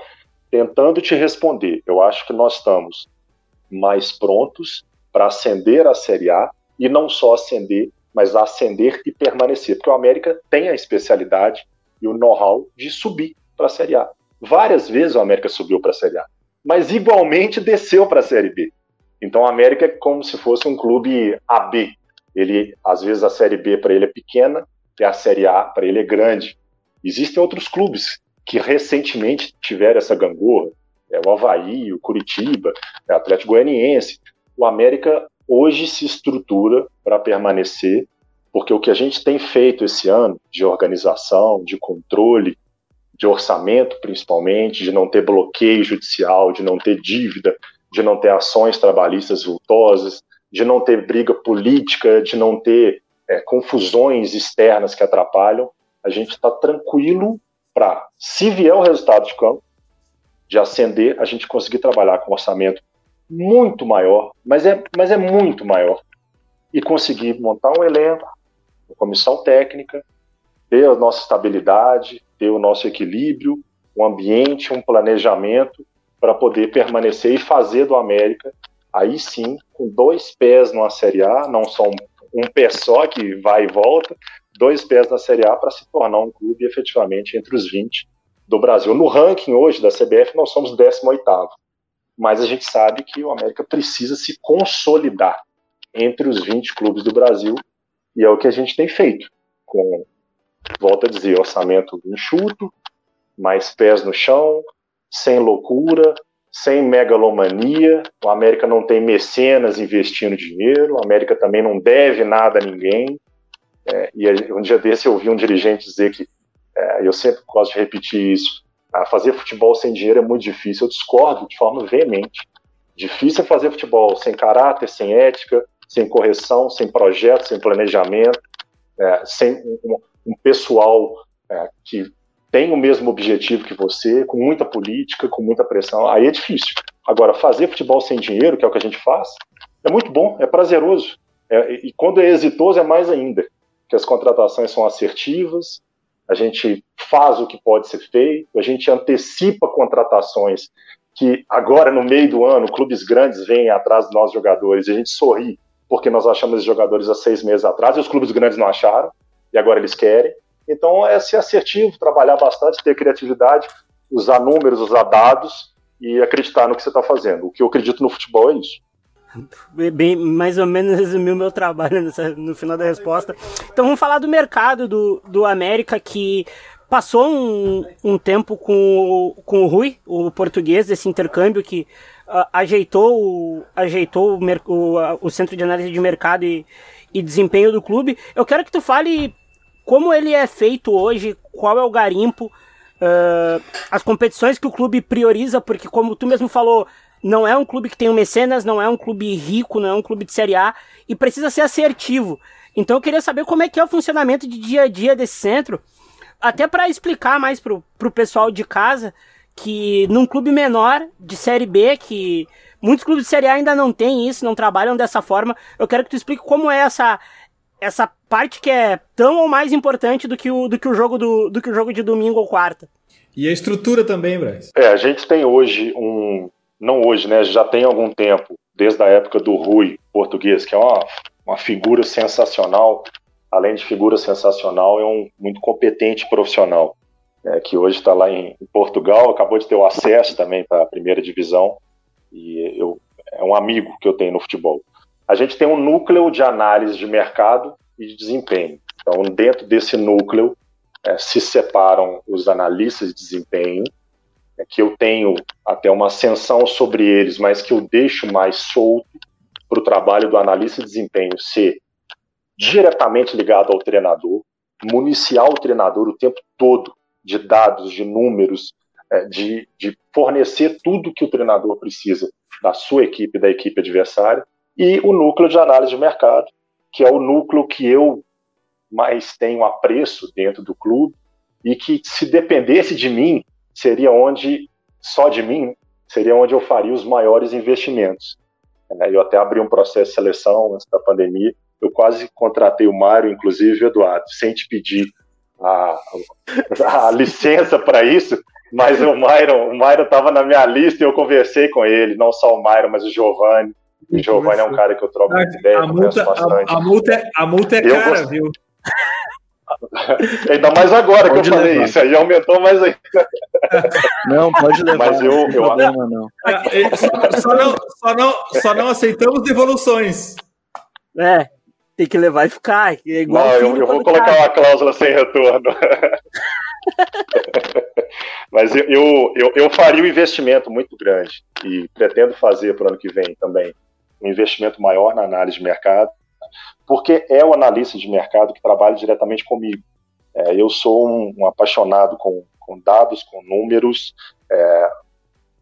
tentando te responder, eu acho que nós estamos mais prontos para ascender a Série A e não só ascender, mas ascender e permanecer, porque o América tem a especialidade e o know-how de subir para a Série A. Várias vezes o América subiu para a Série A, mas igualmente desceu para a Série B. Então o América é como se fosse um clube AB, ele às vezes a série B para ele é pequena e a série A para ele é grande. Existem outros clubes que recentemente tiveram essa gangorra, é o Havaí, o Curitiba, é o Atlético Goianiense. O América hoje se estrutura para permanecer, porque o que a gente tem feito esse ano de organização, de controle, de orçamento principalmente, de não ter bloqueio judicial, de não ter dívida, de não ter ações trabalhistas vultosas, de não ter briga política, de não ter é, confusões externas que atrapalham, a gente está tranquilo para, se vier o resultado de campo, de ascender, a gente conseguir trabalhar com orçamento muito maior, mas é, mas é muito maior, e conseguir montar um elenco, uma comissão técnica, ter a nossa estabilidade, ter o nosso equilíbrio, um ambiente, um planejamento para poder permanecer e fazer do América aí sim, com dois pés numa Série A, não só um, um pé só que vai e volta, dois pés na Série A para se tornar um clube efetivamente entre os 20 do Brasil. No ranking hoje da CBF, nós somos 18 mas a gente sabe que o América precisa se consolidar entre os 20 clubes do Brasil, e é o que a gente tem feito, com, volto a dizer, orçamento enxuto, mais pés no chão, sem loucura, sem megalomania, o América não tem mecenas investindo dinheiro, o América também não deve nada a ninguém. É, e um dia desse eu ouvi um dirigente dizer que, é, eu sempre gosto de repetir isso, ah, fazer futebol sem dinheiro é muito difícil. Eu discordo de forma veemente. Difícil é fazer futebol sem caráter, sem ética, sem correção, sem projeto, sem planejamento, é, sem um, um pessoal é, que tem o mesmo objetivo que você, com muita política, com muita pressão, aí é difícil. Agora, fazer futebol sem dinheiro, que é o que a gente faz, é muito bom, é prazeroso. É, e quando é exitoso, é mais ainda, que as contratações são assertivas, a gente faz o que pode ser feito, a gente antecipa contratações que agora, no meio do ano, clubes grandes vêm atrás dos nossos jogadores e a gente sorri porque nós achamos esses jogadores há seis meses atrás e os clubes grandes não acharam e agora eles querem. Então é ser assertivo, trabalhar bastante, ter criatividade, usar números, usar dados e acreditar no que você está fazendo. O que eu acredito no futebol é isso. Bem, mais ou menos resumiu meu trabalho nessa, no final da resposta. Então vamos falar do mercado do, do América que passou um, um tempo com o, com o Rui, o português, desse intercâmbio que uh, ajeitou, ajeitou o, o, o, centro de análise de mercado e, e desempenho do clube. Eu quero que tu fale como ele é feito hoje, qual é o garimpo, uh, as competições que o clube prioriza, porque como tu mesmo falou, não é um clube que tem um mecenas, não é um clube rico, não é um clube de Série A, e precisa ser assertivo. Então eu queria saber como é que é o funcionamento de dia a dia desse centro, até para explicar mais pro, pro pessoal de casa que num clube menor de Série B, que muitos clubes de Série A ainda não têm isso, não trabalham dessa forma, eu quero que tu explique como é essa, essa parte que é tão ou mais importante do que o, do que o jogo do, do que o jogo de domingo ou quarta. E a estrutura também, Braz. É, a gente tem hoje um. Não hoje, né? Já tem algum tempo, desde a época do Rui português, que é uma, uma figura sensacional. Além de figura sensacional, é um muito competente profissional. É, que hoje está lá em, em, Portugal, acabou de ter o acesso também para a primeira divisão. E eu, é um amigo que eu tenho no futebol. A gente tem um núcleo de análise de mercado e de desempenho. Então, dentro desse núcleo, é, se separam os analistas de desempenho, que eu tenho até uma ascensão sobre eles, mas que eu deixo mais solto para o trabalho do analista de desempenho ser diretamente ligado ao treinador, municiar o treinador o tempo todo de dados, de números, é, de, de fornecer tudo que o treinador precisa da sua equipe, da equipe adversária, e o núcleo de análise de mercado, que é o núcleo que eu mais tenho apreço dentro do clube e que se dependesse de mim seria onde só de mim seria onde eu faria os maiores investimentos. É, eu até abri um processo de seleção antes da pandemia. Eu quase contratei o Mário, inclusive, Eduardo, sem te pedir a, a licença para isso, mas o Myron, o Myron estava na minha lista e eu conversei com ele, não só o Myron, mas o Giovanni. O Giovanni é um cara que eu troco muita ideia, a multa, a, a, multa é, a multa é cara, gost... viu? Ainda mais agora pode que eu levar. falei isso, aí aumentou mais ainda. Não, pode levar. Mas eu, eu... Problema, não. Só, só, não, só, não, só não aceitamos devoluções. É, tem que levar e ficar. É igual não, eu, eu vou colocar uma cláusula sem retorno. Mas eu, eu, eu, faria um investimento muito grande e pretendo fazer para o ano que vem também um investimento maior na análise de mercado porque é o analista de mercado que trabalha diretamente comigo. É, eu sou um, um apaixonado com, com, dados, com números, é,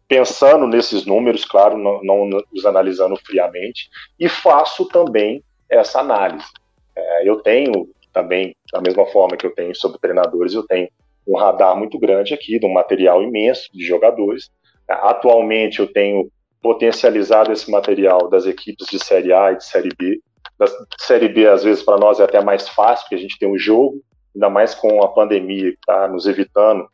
pensando nesses números, claro, não, não, os analisando friamente, e faço também essa análise. É, eu tenho também, da mesma forma que eu tenho sobre treinadores, eu tenho um radar muito grande aqui, de um material imenso de jogadores. Atualmente eu tenho potencializado esse material das equipes de Série A e de Série B da Série B, às vezes, para nós é até mais fácil, porque a gente tem um jogo, ainda mais com a pandemia que está nos evitando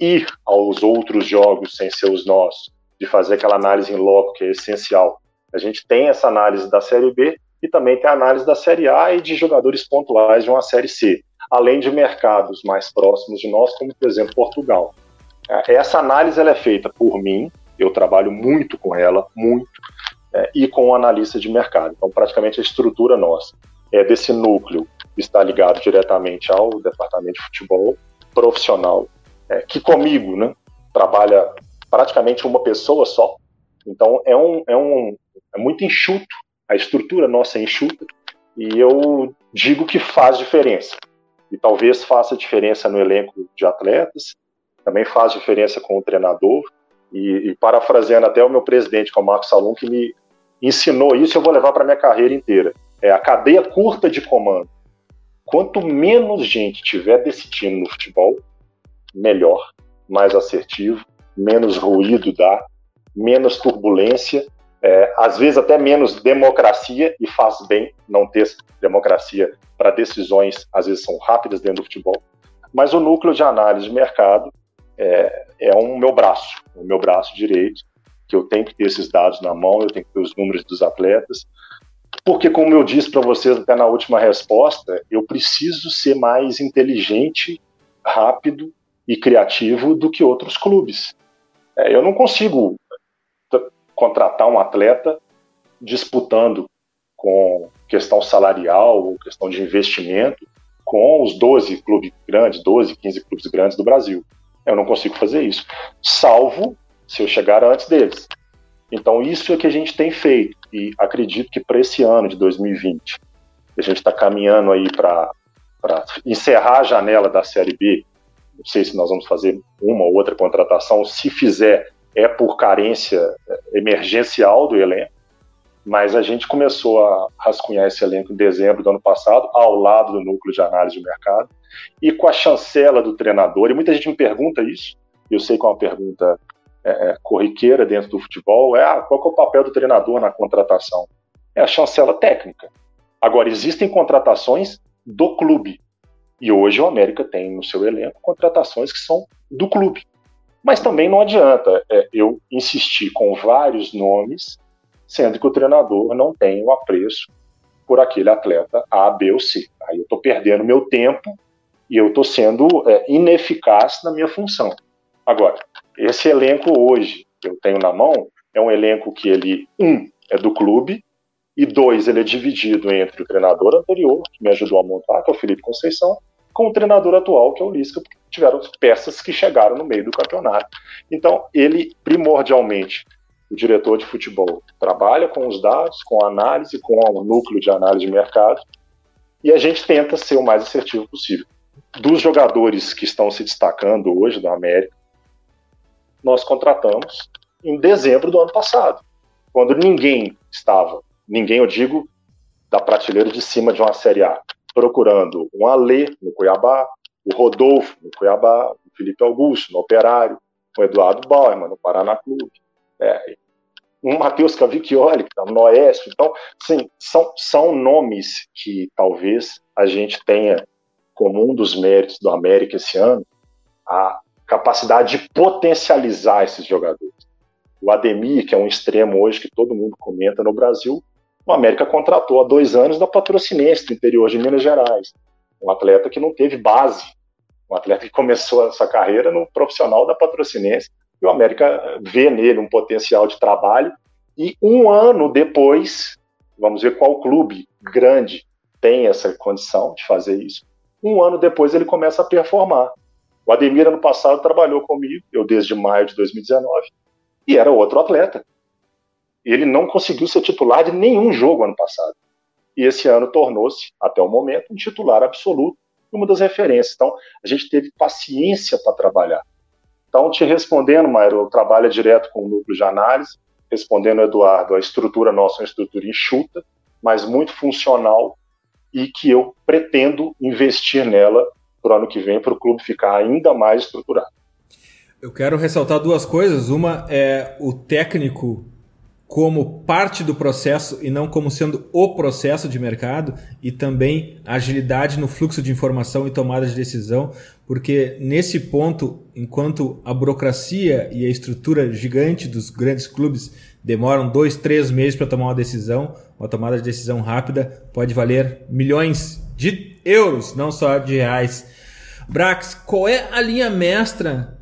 ir aos outros jogos sem ser os nossos, de fazer aquela análise em loco, que é essencial. A gente tem essa análise da Série B e também tem a análise da Série A e de jogadores pontuais de uma Série C, além de mercados mais próximos de nós, como, por exemplo, Portugal. Essa análise ela é feita por mim, eu trabalho muito com ela, muito, é, e com o analista de mercado. Então, praticamente a estrutura nossa é desse núcleo está ligado diretamente ao departamento de futebol profissional, é, que comigo né, trabalha praticamente uma pessoa só. Então, é, um, é, um, é muito enxuto, a estrutura nossa é enxuta, e eu digo que faz diferença. E talvez faça diferença no elenco de atletas, também faz diferença com o treinador, e, e parafraseando até o meu presidente, que é o Marcos Salum, que me ensinou isso, eu vou levar para minha carreira inteira. É a cadeia curta de comando. Quanto menos gente tiver decidindo no futebol, melhor, mais assertivo, menos ruído dá, menos turbulência, é, às vezes até menos democracia, e faz bem não ter democracia para decisões, às vezes são rápidas dentro do futebol. Mas o núcleo de análise de mercado é, é um meu braço, o meu braço direito, que eu tenho que ter esses dados na mão, eu tenho que ter os números dos atletas, porque, como eu disse para vocês até na última resposta, eu preciso ser mais inteligente, rápido e criativo do que outros clubes. É, eu não consigo contratar um atleta disputando com questão salarial ou questão de investimento com os 12 clubes grandes, 12, 15 clubes grandes do Brasil. Eu não consigo fazer isso, salvo se eu chegar antes deles. Então, isso é que a gente tem feito, e acredito que para esse ano de 2020, a gente está caminhando aí para encerrar a janela da Série B. Não sei se nós vamos fazer uma ou outra contratação, se fizer, é por carência é, emergencial do elenco, mas a gente começou a rascunhar esse elenco em dezembro do ano passado, ao lado do núcleo de análise de mercado, e com a chancela do treinador, e muita gente me pergunta isso, eu sei que é uma pergunta é, é, corriqueira dentro do futebol, é ah, qual é o papel do treinador na contratação? É a chancela técnica. Agora, existem contratações do clube. E hoje o América tem no seu elenco contratações que são do clube. Mas também não adianta é, eu insistir com vários nomes, sendo que o treinador não tem o apreço por aquele atleta A, B ou C. Aí eu estou perdendo meu tempo e eu estou sendo é, ineficaz na minha função. Agora, esse elenco hoje que eu tenho na mão é um elenco que ele, um, é do clube, e dois, ele é dividido entre o treinador anterior, que me ajudou a montar, que é o Felipe Conceição, com o treinador atual, que é o Lisca, porque tiveram peças que chegaram no meio do campeonato. Então, ele, primordialmente, o diretor de futebol, trabalha com os dados, com a análise, com o núcleo de análise de mercado, e a gente tenta ser o mais assertivo possível. Dos jogadores que estão se destacando hoje da América, nós contratamos em dezembro do ano passado, quando ninguém estava, ninguém eu digo, da prateleira de cima de uma Série A, procurando um Alê no Cuiabá, o Rodolfo no Cuiabá, o Felipe Augusto no Operário, o Eduardo Bauerman no Paraná Clube, é, um Matheus Cavicchioli que está no Oeste. Então, sim, são, são nomes que talvez a gente tenha como um dos méritos do América esse ano a capacidade de potencializar esses jogadores. O Ademir, que é um extremo hoje que todo mundo comenta no Brasil, o América contratou há dois anos da Patrocinense, do interior de Minas Gerais. Um atleta que não teve base. Um atleta que começou a sua carreira no profissional da Patrocinense. E o América vê nele um potencial de trabalho. E um ano depois, vamos ver qual clube grande tem essa condição de fazer isso. Um ano depois ele começa a performar. O Ademir, ano passado, trabalhou comigo, eu desde maio de 2019, e era outro atleta ele não conseguiu ser titular de nenhum jogo ano passado. E esse ano tornou-se, até o momento, um titular absoluto, uma das referências. Então, a gente teve paciência para trabalhar. Então, te respondendo, Mauro, eu trabalho direto com o núcleo de análise, respondendo Eduardo, a estrutura nossa é uma estrutura enxuta, mas muito funcional e que eu pretendo investir nela para o ano que vem, para o clube ficar ainda mais estruturado. Eu quero ressaltar duas coisas. Uma é o técnico como parte do processo e não como sendo o processo de mercado e também agilidade no fluxo de informação e tomada de decisão, porque nesse ponto, enquanto a burocracia e a estrutura gigante dos grandes clubes demoram dois, três meses para tomar uma decisão, uma tomada de decisão rápida pode valer milhões de euros, não só de reais. Brax, qual é a linha mestra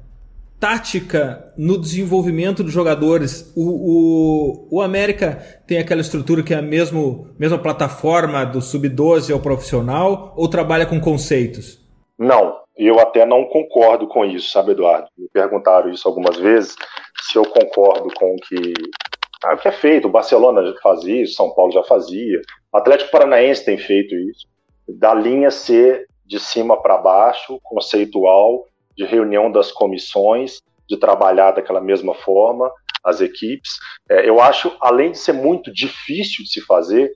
tática no desenvolvimento dos jogadores. O, o, o América tem aquela estrutura que é a mesmo, mesma plataforma do sub-12 ao profissional ou trabalha com conceitos? Não, eu até não concordo com isso, sabe, Eduardo? Me perguntaram isso algumas vezes, se eu concordo com o que, ah, que é feito. O Barcelona já fazia isso, São Paulo já fazia, o Atlético Paranaense tem feito isso. Da linha ser de cima para baixo, conceitual, de reunião das comissões, de trabalhar daquela mesma forma, as equipes. É, eu acho, além de ser muito difícil de se fazer,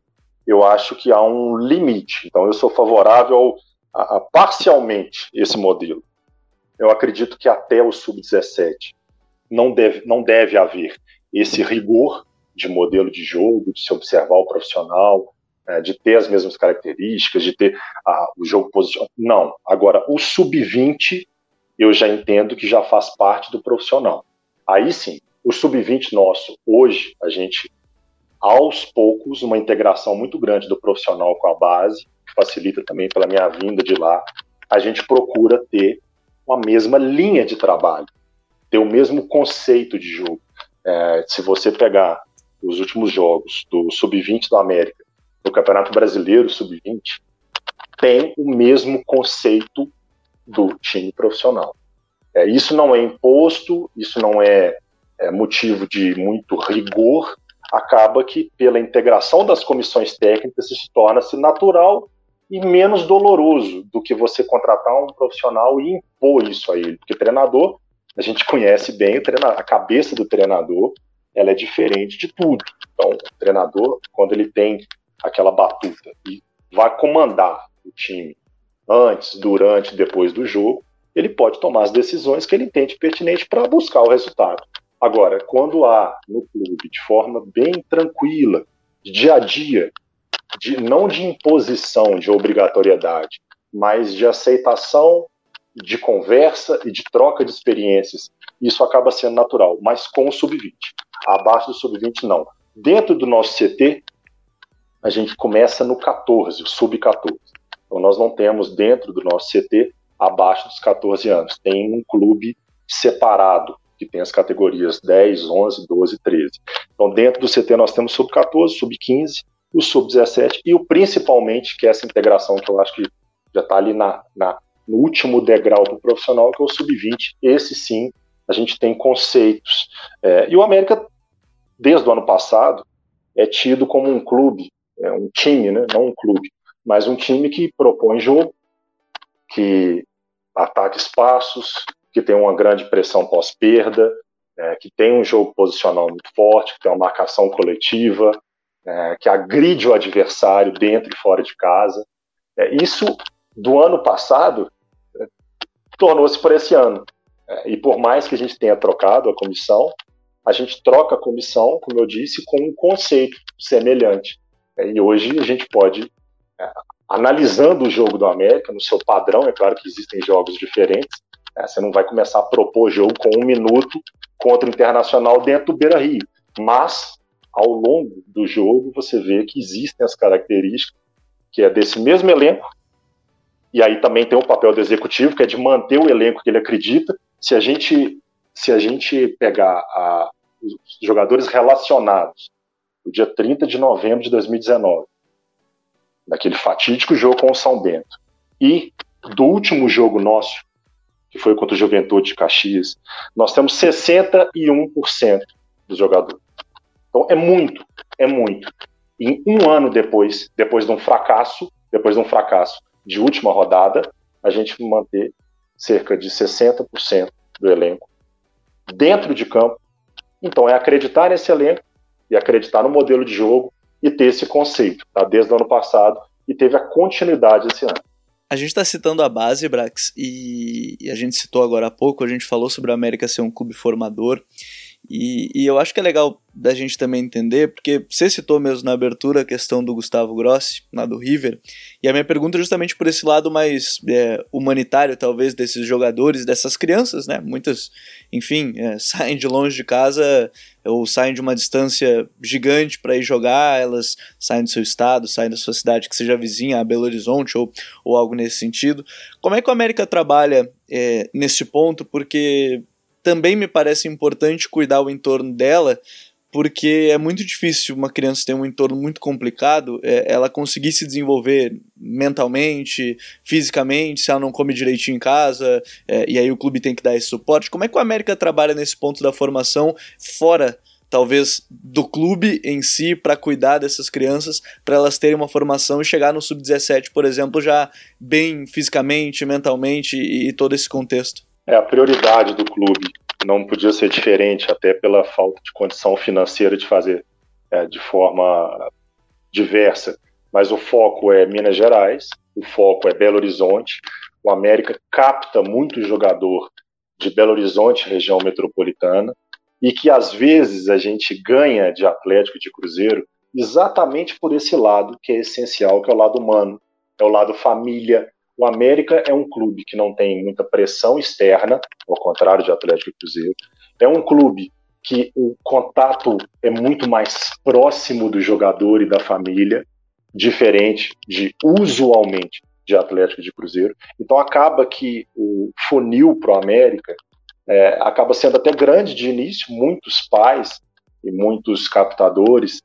eu acho que há um limite. Então, eu sou favorável a, a parcialmente esse modelo. Eu acredito que até o sub-17 não deve, não deve haver esse rigor de modelo de jogo, de se observar o profissional, é, de ter as mesmas características, de ter a, o jogo posicionado. Não. Agora, o sub-20 eu já entendo que já faz parte do profissional. Aí sim, o sub-20 nosso, hoje, a gente, aos poucos, uma integração muito grande do profissional com a base, que facilita também pela minha vinda de lá, a gente procura ter uma mesma linha de trabalho, ter o mesmo conceito de jogo. É, se você pegar os últimos jogos do sub-20 da América, do Campeonato Brasileiro sub-20, tem o mesmo conceito do time profissional. É, isso não é imposto, isso não é, é motivo de muito rigor, acaba que pela integração das comissões técnicas se torna-se natural e menos doloroso do que você contratar um profissional e impor isso a ele, porque treinador a gente conhece bem a cabeça do treinador ela é diferente de tudo. Então, o treinador, quando ele tem aquela batuta e vai comandar o time antes, durante depois do jogo, ele pode tomar as decisões que ele entende pertinente para buscar o resultado. Agora, quando há no clube, de forma bem tranquila, dia a dia, de, não de imposição, de obrigatoriedade, mas de aceitação, de conversa e de troca de experiências, isso acaba sendo natural, mas com o sub-20. Abaixo do sub-20, não. Dentro do nosso CT, a gente começa no 14, o sub-14. Então, nós não temos dentro do nosso CT abaixo dos 14 anos. Tem um clube separado, que tem as categorias 10, 11, 12 13. Então, dentro do CT, nós temos sub-14, sub-15, o sub-17 e o principalmente, que é essa integração que eu acho que já está ali na, na, no último degrau do profissional, que é o sub-20. Esse sim, a gente tem conceitos. É, e o América, desde o ano passado, é tido como um clube, é um time, né, não um clube, mas um time que propõe jogo, que ataca espaços, que tem uma grande pressão pós-perda, é, que tem um jogo posicional muito forte, que tem uma marcação coletiva, é, que agride o adversário dentro e fora de casa. É, isso, do ano passado, é, tornou-se por esse ano. É, e por mais que a gente tenha trocado a comissão, a gente troca a comissão, como eu disse, com um conceito semelhante. É, e hoje a gente pode, analisando o jogo do América, no seu padrão, é claro que existem jogos diferentes, você não vai começar a propor jogo com um minuto contra o Internacional dentro do Beira Rio. Mas, ao longo do jogo, você vê que existem as características que é desse mesmo elenco, e aí também tem o papel do executivo, que é de manter o elenco que ele acredita. Se a gente, se a gente pegar a, os jogadores relacionados no dia 30 de novembro de 2019, daquele fatídico jogo com o São Bento, e do último jogo nosso, que foi contra o Juventude de Caxias, nós temos 61% dos jogadores. Então é muito, é muito. Em um ano depois, depois de um fracasso, depois de um fracasso de última rodada, a gente manter cerca de 60% do elenco dentro de campo. Então é acreditar nesse elenco e acreditar no modelo de jogo e ter esse conceito, tá? Desde o ano passado e teve a continuidade esse ano. A gente está citando a base, Brax, e, a gente citou agora há pouco, a gente falou sobre o América ser um clube formador, e, e, eu acho que é legal da gente também entender, porque você citou mesmo na abertura a questão do Gustavo Grossi, lá do River, e a minha pergunta é justamente por esse lado mais é, humanitário, talvez, desses jogadores, dessas crianças, né? Muitas, enfim, é, saem de longe de casa ou saem de uma distância gigante para ir jogar, elas saem do seu estado, saem da sua cidade que seja vizinha a Belo Horizonte ou, ou algo nesse sentido. Como é que o América trabalha é, nesse ponto? Porque também me parece importante cuidar o entorno dela, porque é muito difícil uma criança ter um entorno muito complicado, é, ela conseguir se desenvolver mentalmente, fisicamente, se ela não come direitinho em casa, é, e aí o clube tem que dar esse suporte. Como é que o América trabalha nesse ponto da formação fora talvez do clube em si para cuidar dessas crianças, para elas terem uma formação e chegar no sub-17, por exemplo, já bem fisicamente, mentalmente e, e todo esse contexto? É a prioridade do clube. Não podia ser diferente, até pela falta de condição financeira de fazer é, de forma diversa. Mas o foco é Minas Gerais, o foco é Belo Horizonte. O América capta muito jogador de Belo Horizonte, região metropolitana, e que às vezes a gente ganha de Atlético de Cruzeiro exatamente por esse lado que é essencial, que é o lado humano, é o lado família, o América é um clube que não tem muita pressão externa, ao contrário de Atlético e Cruzeiro. É um clube que o contato é muito mais próximo do jogador e da família, diferente de usualmente de Atlético e de Cruzeiro. Então acaba que o funil para o América é, acaba sendo até grande de início. Muitos pais e muitos captadores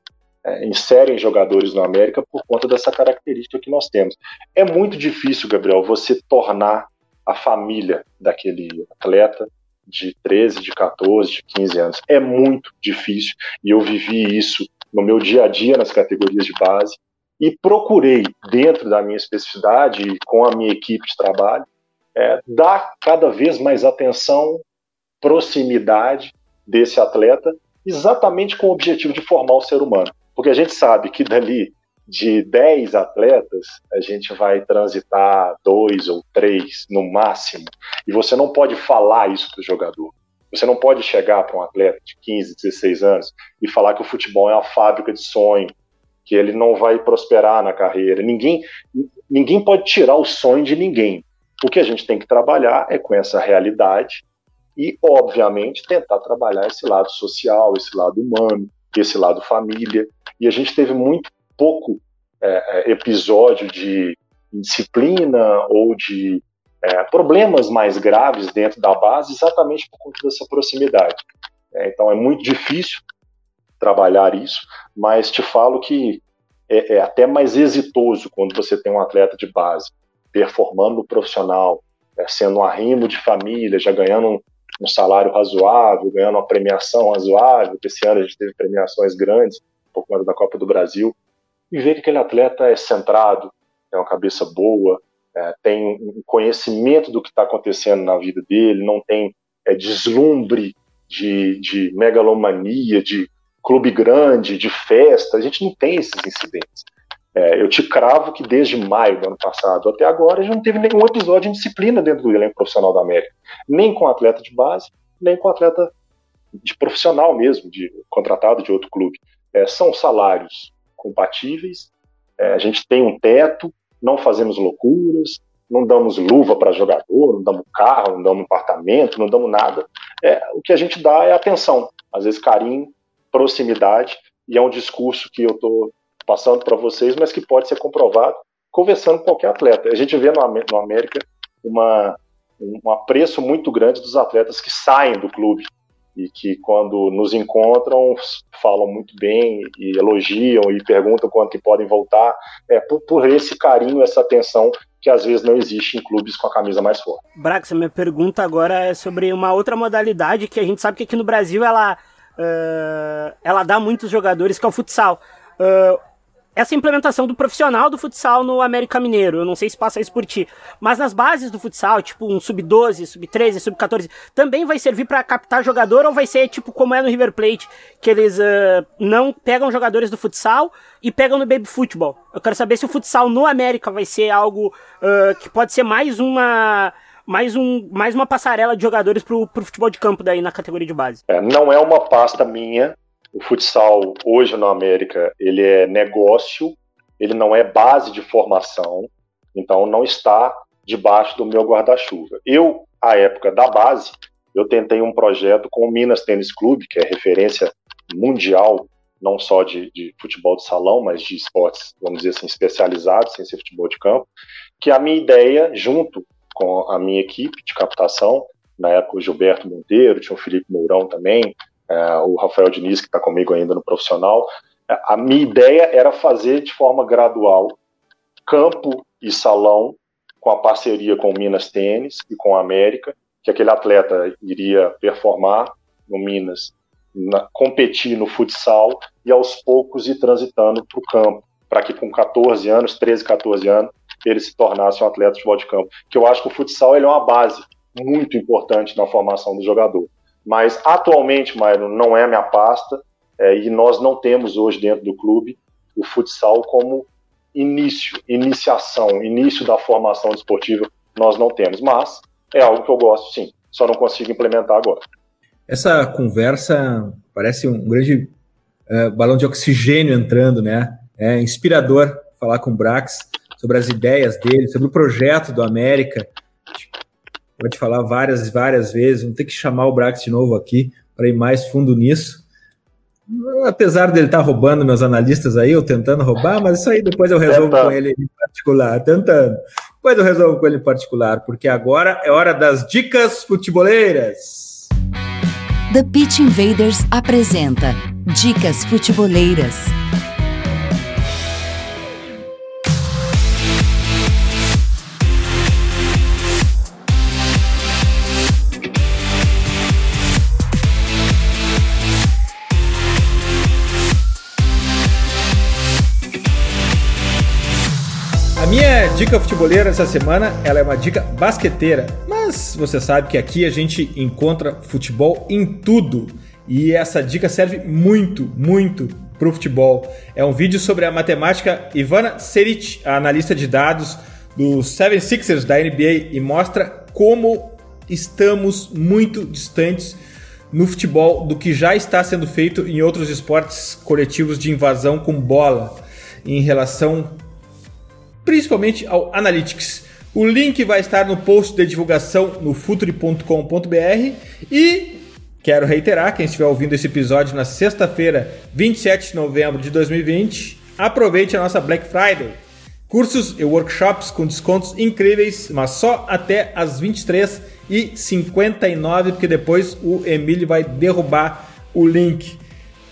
é, inserem jogadores no América por conta dessa característica que nós temos. É muito difícil, Gabriel, você tornar a família daquele atleta de 13, de 14, de 15 anos. É muito difícil e eu vivi isso no meu dia a dia nas categorias de base e procurei, dentro da minha especificidade e com a minha equipe de trabalho, é, dar cada vez mais atenção, proximidade desse atleta, exatamente com o objetivo de formar o ser humano. Porque a gente sabe que dali de 10 atletas, a gente vai transitar dois ou três no máximo. E você não pode falar isso para o jogador. Você não pode chegar para um atleta de 15, 16 anos e falar que o futebol é uma fábrica de sonho, que ele não vai prosperar na carreira. Ninguém, ninguém pode tirar o sonho de ninguém. O que a gente tem que trabalhar é com essa realidade e, obviamente, tentar trabalhar esse lado social, esse lado humano, esse lado família. E a gente teve muito pouco é, é episódio de disciplina ou de é, problemas mais graves dentro da base, exatamente por conta dessa proximidade. É, então é muito difícil trabalhar isso, mas te falo que é, é, até mais exitoso quando você tem um atleta de base performando no profissional, é, sendo um arrimo de família, já ganhando um, um, salário razoável, ganhando uma premiação razoável, esse ano a gente teve premiações grandes por conta da Copa do Brasil, e ver que aquele atleta é centrado, é uma cabeça boa, é, tem um conhecimento do que está acontecendo na vida dele, não tem é, deslumbre de, de megalomania, de clube grande, de festa, a gente não tem esses incidentes. É, eu te cravo que desde maio do ano passado até agora a gente não teve nenhum episódio de disciplina dentro do elenco profissional da América, nem com atleta de base, nem com atleta de profissional mesmo, de contratado de outro clube. É, são salários compatíveis, é, a gente tem um teto, não fazemos loucuras, não damos luva para jogador, não damos carro, não damos apartamento, não damos nada. É, o que a gente dá é atenção, às vezes carinho, proximidade, e é um discurso que eu estou passando para vocês, mas que pode ser comprovado conversando com qualquer atleta. A gente vê no, no América uma, um apreço muito grande dos atletas que saem do clube e que quando nos encontram falam muito bem e elogiam e perguntam quando que podem voltar, é por, por, esse carinho, essa atenção que às vezes não existe em clubes com a camisa mais forte. Brax, minha pergunta agora é sobre uma outra modalidade que a gente sabe que aqui no Brasil ela, uh, ela dá muitos jogadores, que é o futsal. Essa implementação do profissional do futsal no América Mineiro. Eu não sei se passa isso por ti. Mas nas bases do futsal, tipo um sub-12, sub-13, sub-14, também vai servir para captar jogador ou vai ser tipo como é no River Plate, que eles uh, não pegam jogadores do futsal e pegam no baby futebol. Eu quero saber se o futsal no América vai ser algo uh, que pode ser mais uma mais, um, mais uma passarela de jogadores pro, pro futebol de campo daí na categoria de base. É, não é uma pasta minha, o futsal hoje na América ele é negócio, ele não é base de formação, então não está debaixo do meu guarda-chuva. Eu, à época da base, eu tentei um projeto com o Minas Tênis Clube, que é referência mundial, não só de, de, futebol de salão, mas de esportes, vamos dizer assim, especializados, sem ser futebol de campo, que a minha ideia, junto com a minha equipe de captação, na época o Gilberto Monteiro, tinha o Felipe Mourão também, o Rafael Diniz, que está comigo ainda no profissional. É, a minha ideia era fazer de forma gradual campo e salão com a parceria com o Minas Tênis e com a América, que aquele atleta iria performar no Minas, na, competir no futsal e aos poucos ir transitando para o campo, para que com 14 anos, 13, 14 anos, ele se tornasse um atleta de futebol de campo. Que eu acho que o futsal ele é uma base muito importante na formação do jogador. Mas atualmente, Mauro, não é a minha pasta é, e nós não temos hoje dentro do clube o futsal como início, iniciação, início da formação desportiva, nós não temos. Mas é algo que eu gosto sim, só não consigo implementar agora. Essa conversa parece um grande é, balão de oxigênio entrando, né? É inspirador falar com o Brax sobre as ideias dele, sobre o projeto do América pode falar várias várias vezes, vamos ter que chamar o Brax de novo aqui para ir mais fundo nisso. Apesar dele estar tá roubando meus analistas aí, ou tentando roubar, mas isso aí depois eu resolvo com ele em particular, tentando. Depois eu resolvo com ele em particular, porque agora é hora das dicas futeboleiras. The Pitch Invaders apresenta Dicas Futeboleiras. Dica futeboleira essa semana, ela é uma dica basqueteira, mas você sabe que aqui a gente encontra futebol em tudo. E essa dica serve muito, muito para o futebol. É um vídeo sobre a matemática Ivana Seric, a analista de dados dos Seven Sixers da NBA, e mostra como estamos muito distantes no futebol do que já está sendo feito em outros esportes coletivos de invasão com bola, em relação principalmente ao Analytics. O link vai estar no post de divulgação no futuri.com.br e quero reiterar, quem estiver ouvindo esse episódio na sexta-feira, 27 de novembro de 2020, aproveite a nossa Black Friday. Cursos e workshops com descontos incríveis, mas só até as 23 e 59, porque depois o Emílio vai derrubar o link.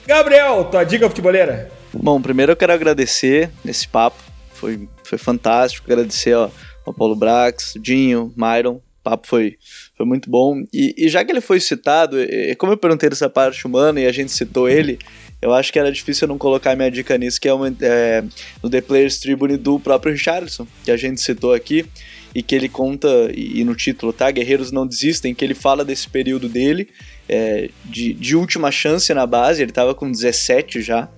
Gabriel, tua dica futeboleira? Bom, primeiro eu quero agradecer esse papo, foi, foi fantástico, agradecer ó, ao Paulo Brax, Dinho, Myron, o papo foi, foi muito bom. E, e já que ele foi citado, e, como eu perguntei dessa parte humana e a gente citou ele, eu acho que era difícil eu não colocar minha dica nisso, que é, uma, é no The Players Tribune do próprio Richardson, que a gente citou aqui, e que ele conta, e, e no título, tá? Guerreiros Não Desistem, que ele fala desse período dele, é, de, de última chance na base, ele estava com 17 já,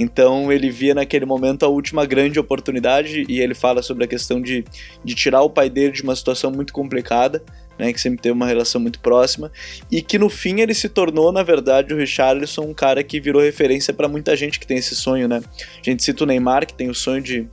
então ele via naquele momento a última grande oportunidade e ele fala sobre a questão de, de tirar o pai dele de uma situação muito complicada né, que sempre teve uma relação muito próxima, e que no fim ele se tornou, na verdade, o Richarlison um cara que virou referência para muita gente que tem esse sonho, né? A gente cita o Neymar, que tem o sonho de,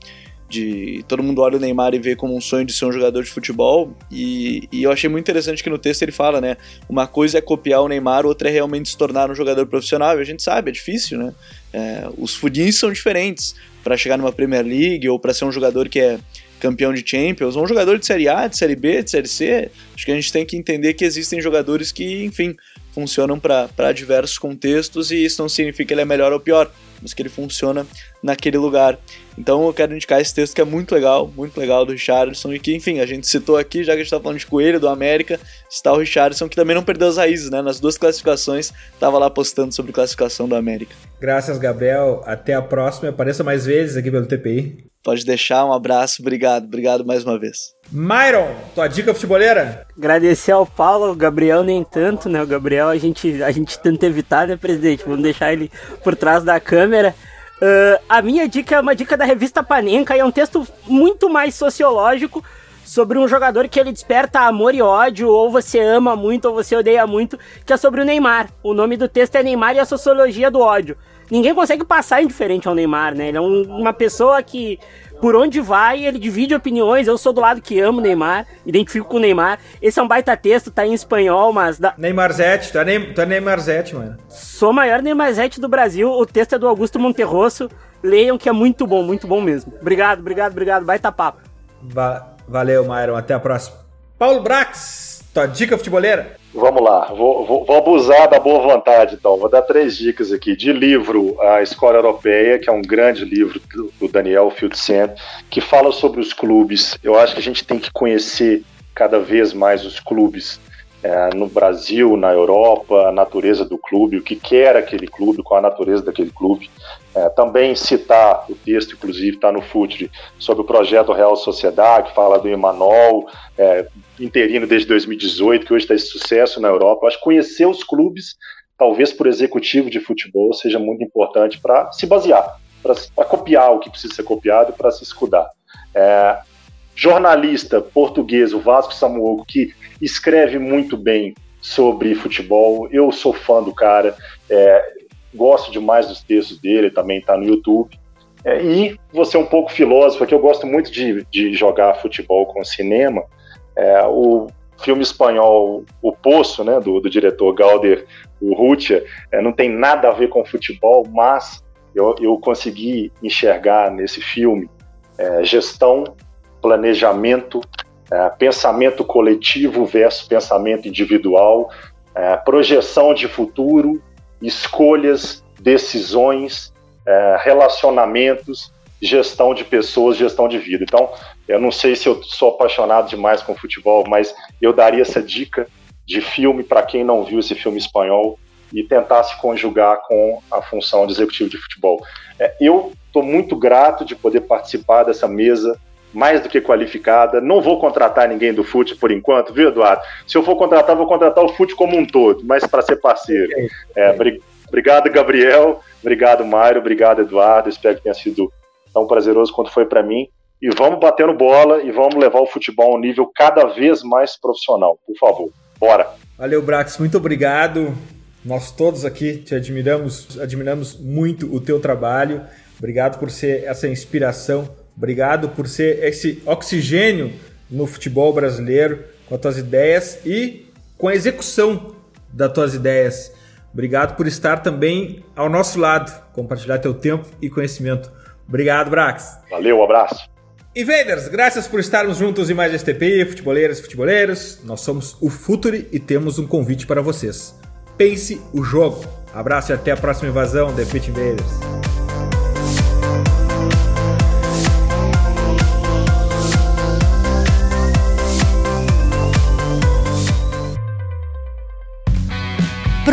de todo mundo olha o Neymar e vê como um sonho de ser um jogador de futebol. E, e, eu achei muito interessante que no texto ele fala, né, uma coisa é copiar o Neymar, outra é realmente se tornar um jogador profissional, e a gente sabe, é difícil, né, é, os fudins são diferentes. Para chegar numa Premier League ou para ser um jogador que é campeão de Champions, ou um jogador de Série A, de Série B, de Série C. Acho que a gente tem que entender que existem jogadores que, enfim, funcionam para diversos contextos e isso não significa que ele é melhor ou pior, mas que ele funciona naquele lugar. Então eu quero indicar esse texto que é muito legal, muito legal do Richardson e que, enfim, a gente citou aqui, já que a gente está falando de Coelho, do América, está o Richardson, que também não perdeu as raízes, né? Nas duas classificações, estava lá postando sobre classificação do América. Graças, Gabriel. Até a próxima. Apareça mais vezes aqui pelo TPI. Pode deixar, um abraço, obrigado, obrigado mais uma vez. Myron, tua dica futeboleira? Agradecer ao Paulo, o Gabriel nem tanto, né? O Gabriel a gente, a gente tenta evitar, né, presidente? Vamos deixar ele por trás da câmera. Uh, a minha dica é uma dica da revista Panenka e é um texto muito mais sociológico sobre um jogador que ele desperta amor e ódio, ou você ama muito ou você odeia muito, que é sobre o Neymar. O nome do texto é Neymar e a Sociologia do Ódio ninguém consegue passar indiferente ao Neymar, né? Ele é um, uma pessoa que, por onde vai, ele divide opiniões. Eu sou do lado que amo Neymar, identifico com o Neymar. Esse é um baita texto, tá em espanhol, mas. Da... Neymarzete, tu é, Ney, tu é Neymarzete, mano. Sou o maior Neymarzete do Brasil. O texto é do Augusto Monterrosso. Leiam que é muito bom, muito bom mesmo. Obrigado, obrigado, obrigado. Baita papo. Va valeu, Myron. Até a próxima. Paulo Brax, tua dica futeboleira? Vamos lá, vou, vou, vou, abusar da boa vontade, então. Vou dar três dicas aqui. De livro, A Escola Europeia, que é um grande livro do, Daniel Fieldsen, que fala sobre os clubes. Eu acho que a gente tem que conhecer cada vez mais os clubes é, no Brasil, na Europa, a natureza do clube, o que quer aquele clube, qual a natureza daquele clube. É, também citar o texto, inclusive, está no FUTRE, sobre o projeto Real Sociedade, que fala do Emanuel, é, interino desde 2018, que hoje está esse sucesso na Europa. Acho que conhecer os clubes, talvez por executivo de futebol, seja muito importante para se basear, para copiar o que precisa ser copiado e para se escudar. É, jornalista português, o Vasco Samuoco, que escreve muito bem sobre futebol. Eu sou fã do cara, é, gosto demais dos textos dele, também está no YouTube. É, e você é um pouco filósofo, aqui eu gosto muito de, de jogar futebol com cinema. É, o filme espanhol O Poço, né, do, do diretor Galder Urrutia, é, não tem nada a ver com futebol, mas eu, eu consegui enxergar nesse filme é, gestão, planejamento, é, pensamento coletivo versus pensamento individual, é, projeção de futuro, escolhas, decisões, é, relacionamentos gestão de pessoas, gestão de vida. Então, eu não sei se eu sou apaixonado demais com futebol, mas eu daria essa dica de filme para quem não viu esse filme espanhol e tentar se conjugar com a função de executivo de futebol. É, eu estou muito grato de poder participar dessa mesa mais do que qualificada. Não vou contratar ninguém do FUT por enquanto, viu, Eduardo? Se eu for contratar, vou contratar o FUT como um todo, mas para ser parceiro. É, obrigado, Gabriel. Obrigado, Mário. Obrigado, Eduardo. Espero que tenha sido tão prazeroso quanto foi para mim. E vamos batendo bola e vamos levar o futebol a um nível cada vez mais profissional, por favor. Bora! Valeu, Brax. Muito obrigado. Nós todos aqui te admiramos, admiramos muito o teu trabalho. Obrigado por ser essa inspiração. Obrigado por ser esse oxigênio no futebol brasileiro com as tuas ideias e com a execução das tuas ideias. Obrigado por estar também ao nosso lado, compartilhar teu tempo e conhecimento. Obrigado, Brax. Valeu, um abraço. Invaders, graças por estarmos juntos em mais STP, futeboleiras e futeboleiros. Nós somos o Futuri e temos um convite para vocês. Pense o jogo. Abraço e até a próxima invasão, The Pit Invaders.